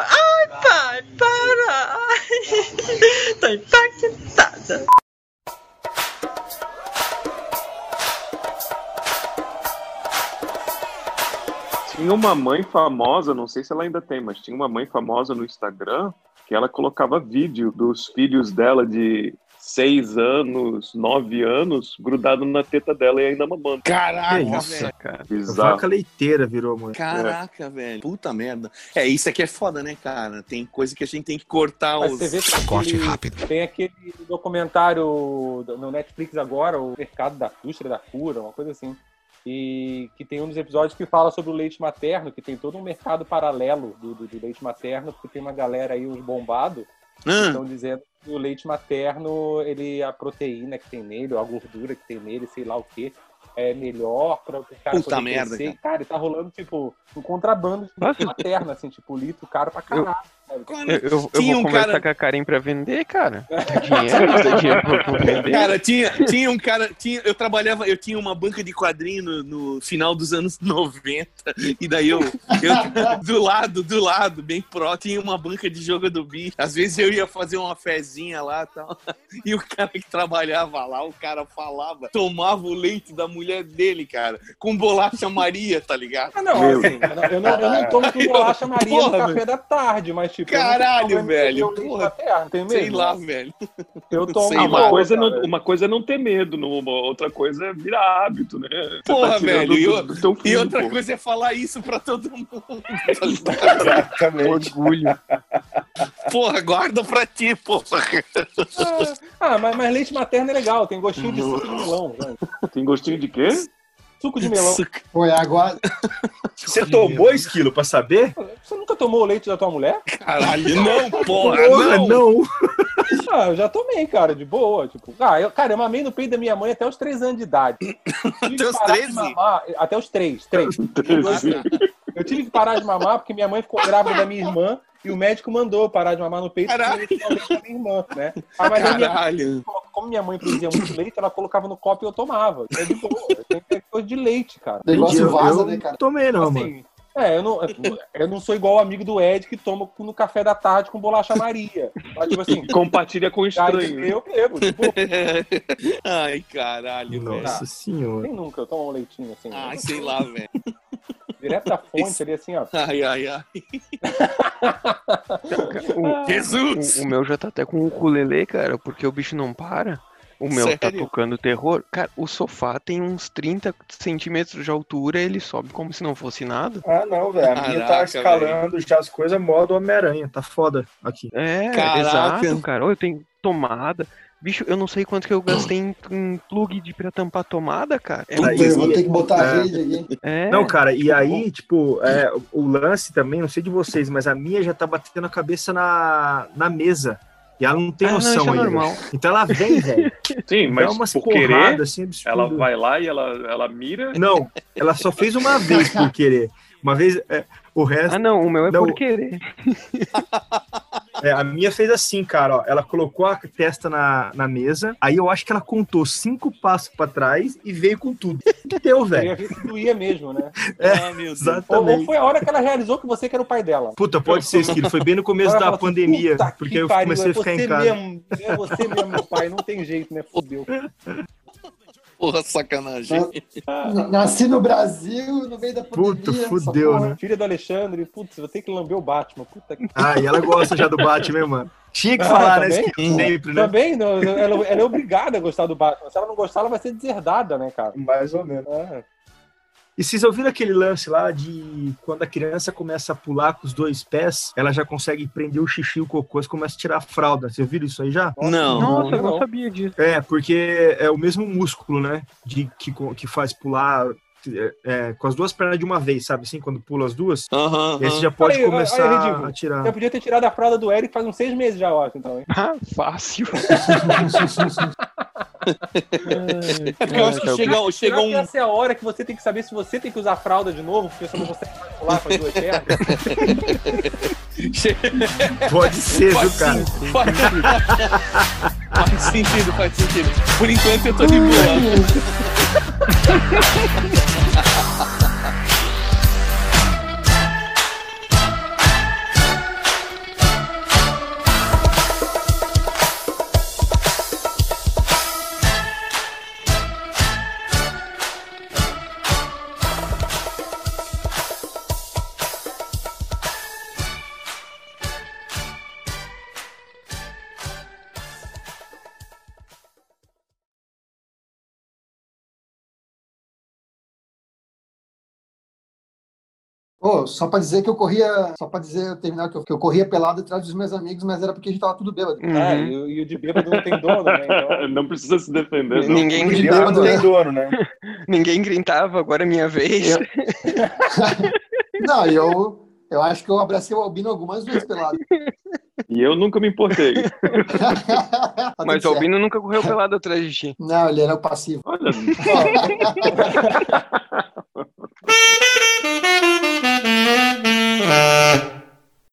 pai- Ai, pai, para! Tô impactada. Tinha uma mãe famosa, não sei se ela ainda tem, mas tinha uma mãe famosa no Instagram que ela colocava vídeo dos filhos dela de seis anos, nove anos, grudado na teta dela e ainda mamando. Caraca, velho. cara. Bizarro. Vaca leiteira virou, mano. Caraca, velho. Puta merda. É, isso aqui é foda, né, cara? Tem coisa que a gente tem que cortar Mas os. você vê que Corte aquele- rápido. Tem aquele documentário no Netflix agora, o Mercado da Indústria da Cura, uma coisa assim. E que tem um dos episódios que fala sobre o leite materno, que tem todo um mercado paralelo do, do, do leite materno, porque tem uma galera aí, os bombados, que Ah, estão dizendo que o leite materno, ele, a proteína que tem nele, ou a gordura que tem nele, sei lá o que, é melhor para o cara Puta poder merda, crescer. Cara, e tá rolando, tipo, um contrabando de leite materno, assim, tipo, litro caro pra caralho. sabe? Eu, eu- eu Tinha vou um conversar cara- com a Karen pra vender, cara. Dinheiro, dinheiro pra pra vender. Cara, tinha, tinha um cara, tinha, eu trabalhava, eu tinha uma banca de quadrinho no, no final dos anos 90, e daí eu, eu, do lado, do lado, bem pró, tinha uma banca de jogo do bicho. Às vezes eu ia fazer uma fezinha lá e tal, e o cara que trabalhava lá, o cara falava, tomava o leite da mulher dele, cara, com bolacha Maria, tá ligado? Ah, não, assim, eu não, eu não tomo com bolacha Maria no Porra, café velho. da tarde, mas tipo. Caralho, velho, porra. tem Sei medo? lá, velho. Eu Ah, lá. uma, boa, coisa é cara. não, uma coisa é não ter medo, uma outra coisa é virar hábito, né? Você Porra, tá velho, e do- do teu E filho, outra pô. coisa é falar isso pra todo mundo. Exatamente. Orgulho. Porra, guarda pra ti, porra. Ah, mas, mas leite materno é legal, tem gostinho de melão. né? Tem gostinho de quê? Suco de melão. É agora. Você tomou esquilo pra saber? Você nunca tomou o leite da tua mulher? Caralho, não, porra, Porra, não. não. Ah, eu já tomei, cara, de boa. Tipo, ah, eu, cara, eu mamei no peito da minha mãe até os 3 anos de idade. Que os parar de 13? mamar- até os 3, 3. Eu tive que parar de mamar porque minha mãe ficou grávida da minha irmã e o médico mandou parar de mamar no peito Caralho. da minha irmã, né? Ah, mas a minha, Caralho. Como minha mãe produzia muito leite, ela colocava no copo e eu tomava. É de boa. Tem que ter coisa de leite, cara. O negócio Eu- vaza, eu né, cara? Tomei não, mano. Assim, é, eu não, eu não sou igual o amigo do Ed que toma no café da tarde com bolacha Maria. Mas, tipo assim, Compartilha com estranho. eu bebo. Tipo, Ai, caralho, velho. Nossa senhora. quem nunca toma um leitinho assim? Ai, sei lá, velho. Direto da fonte ali, assim, ó. Ai, ai, ai. O, Jesus! o- o meu já tá até com o ukulele, cara, porque o bicho não para. O meu tá Sério? tocando terror. Cara, o sofá tem uns 30 centímetros de altura, ele sobe como se não fosse nada. Ah, não, velho. A minha tá Caraca, escalando já as coisas modo Homem-Aranha. Tá foda aqui. É, Caraca. exato, cara. Eu tenho tomada. Bicho, eu não sei quanto que eu gastei em, em plug de pra tampar tomada, cara. É, Puta, eu vou ter que botar a É. rede aqui. é, Não, cara, e aí, tipo, é, o lance também, não sei de vocês, mas a minha já tá batendo a cabeça na, na mesa. E ela não tem Ah, não, noção isso é ainda. normal. Então ela vem, velho. Sim, Dá mas umas por porradas querer, assim, absurdo. ela vai lá e ela, ela mira. Não, ela só fez uma vez por querer. Uma vez, é, o resto. Ah, não, o meu é Não. por querer. É, a minha fez assim, cara, ó. Ela colocou a testa na, na mesa, aí eu acho que ela contou cinco passos pra trás e veio com tudo. Que deu, velho. ver se doía mesmo, né? É, Ah, meu Deus. Ou, ou exatamente. foi a hora que ela realizou que você que era o pai dela. Puta, pode ser, Esquilo. Foi bem no começo da assim, pandemia, "Puta porque que eu pariu, comecei é a ficar você em casa. Mesmo, é você mesmo, meu pai. Não tem jeito, né? Fudeu. Porra, sacanagem. Nasci no Brasil, no meio da pandemia. Puta, fudeu, porra. né? Filha do Alexandre, putz, vou ter que lamber o Batman. Puta que Ah, e ela gosta já do Batman, mano. Tinha que Ah, falar, né? Sempre, né? Também, não, ela, ela é obrigada a gostar do Batman. Se ela não gostar, ela vai ser deserdada, né, cara? Mais ou menos. É. E vocês ouviram aquele lance lá de quando a criança começa a pular com os dois pés, ela já consegue prender o xixi e o cocô, você começa a tirar a fralda. Vocês viram isso aí já? Não. Nossa, eu não não. sabia disso. É, porque é o mesmo músculo, né? De, que, que faz pular é, é, com as duas pernas de uma vez, sabe? Assim, quando pula as duas. Aham, E aí você aham. já pode Aí, começar aí, a tirar. Eu podia ter tirado a fralda do Eric faz uns seis meses já, eu acho, então, hein? Ah, fácil. É porque eu acho que chega, chega Será que um. essa é a hora que você tem que saber se você tem que usar fralda de novo, porque você não consegue pular com as duas pernas? Pode ser, viu, cara? sim, faz... faz sentido, faz sentido. Por enquanto eu tô de boa. Ô, só pra dizer que eu corria, só pra dizer, terminar que eu, que eu corria pelado atrás dos meus amigos, mas era porque a gente tava tudo bêbado. Uhum. É, e, o- e o de bêbado não tem dono, né? Então, Não precisa se defender, não. Ninguém Não gritava, Bêbado, Não tem dono, né? ninguém gritava, agora é minha vez. Não, e eu, eu acho que eu abracei o Albino algumas vezes pelado. E eu nunca me importei. Tá Mas o certo. Albino nunca correu pelado atrás de ti. Não, ele era o passivo. Olha, Yeah.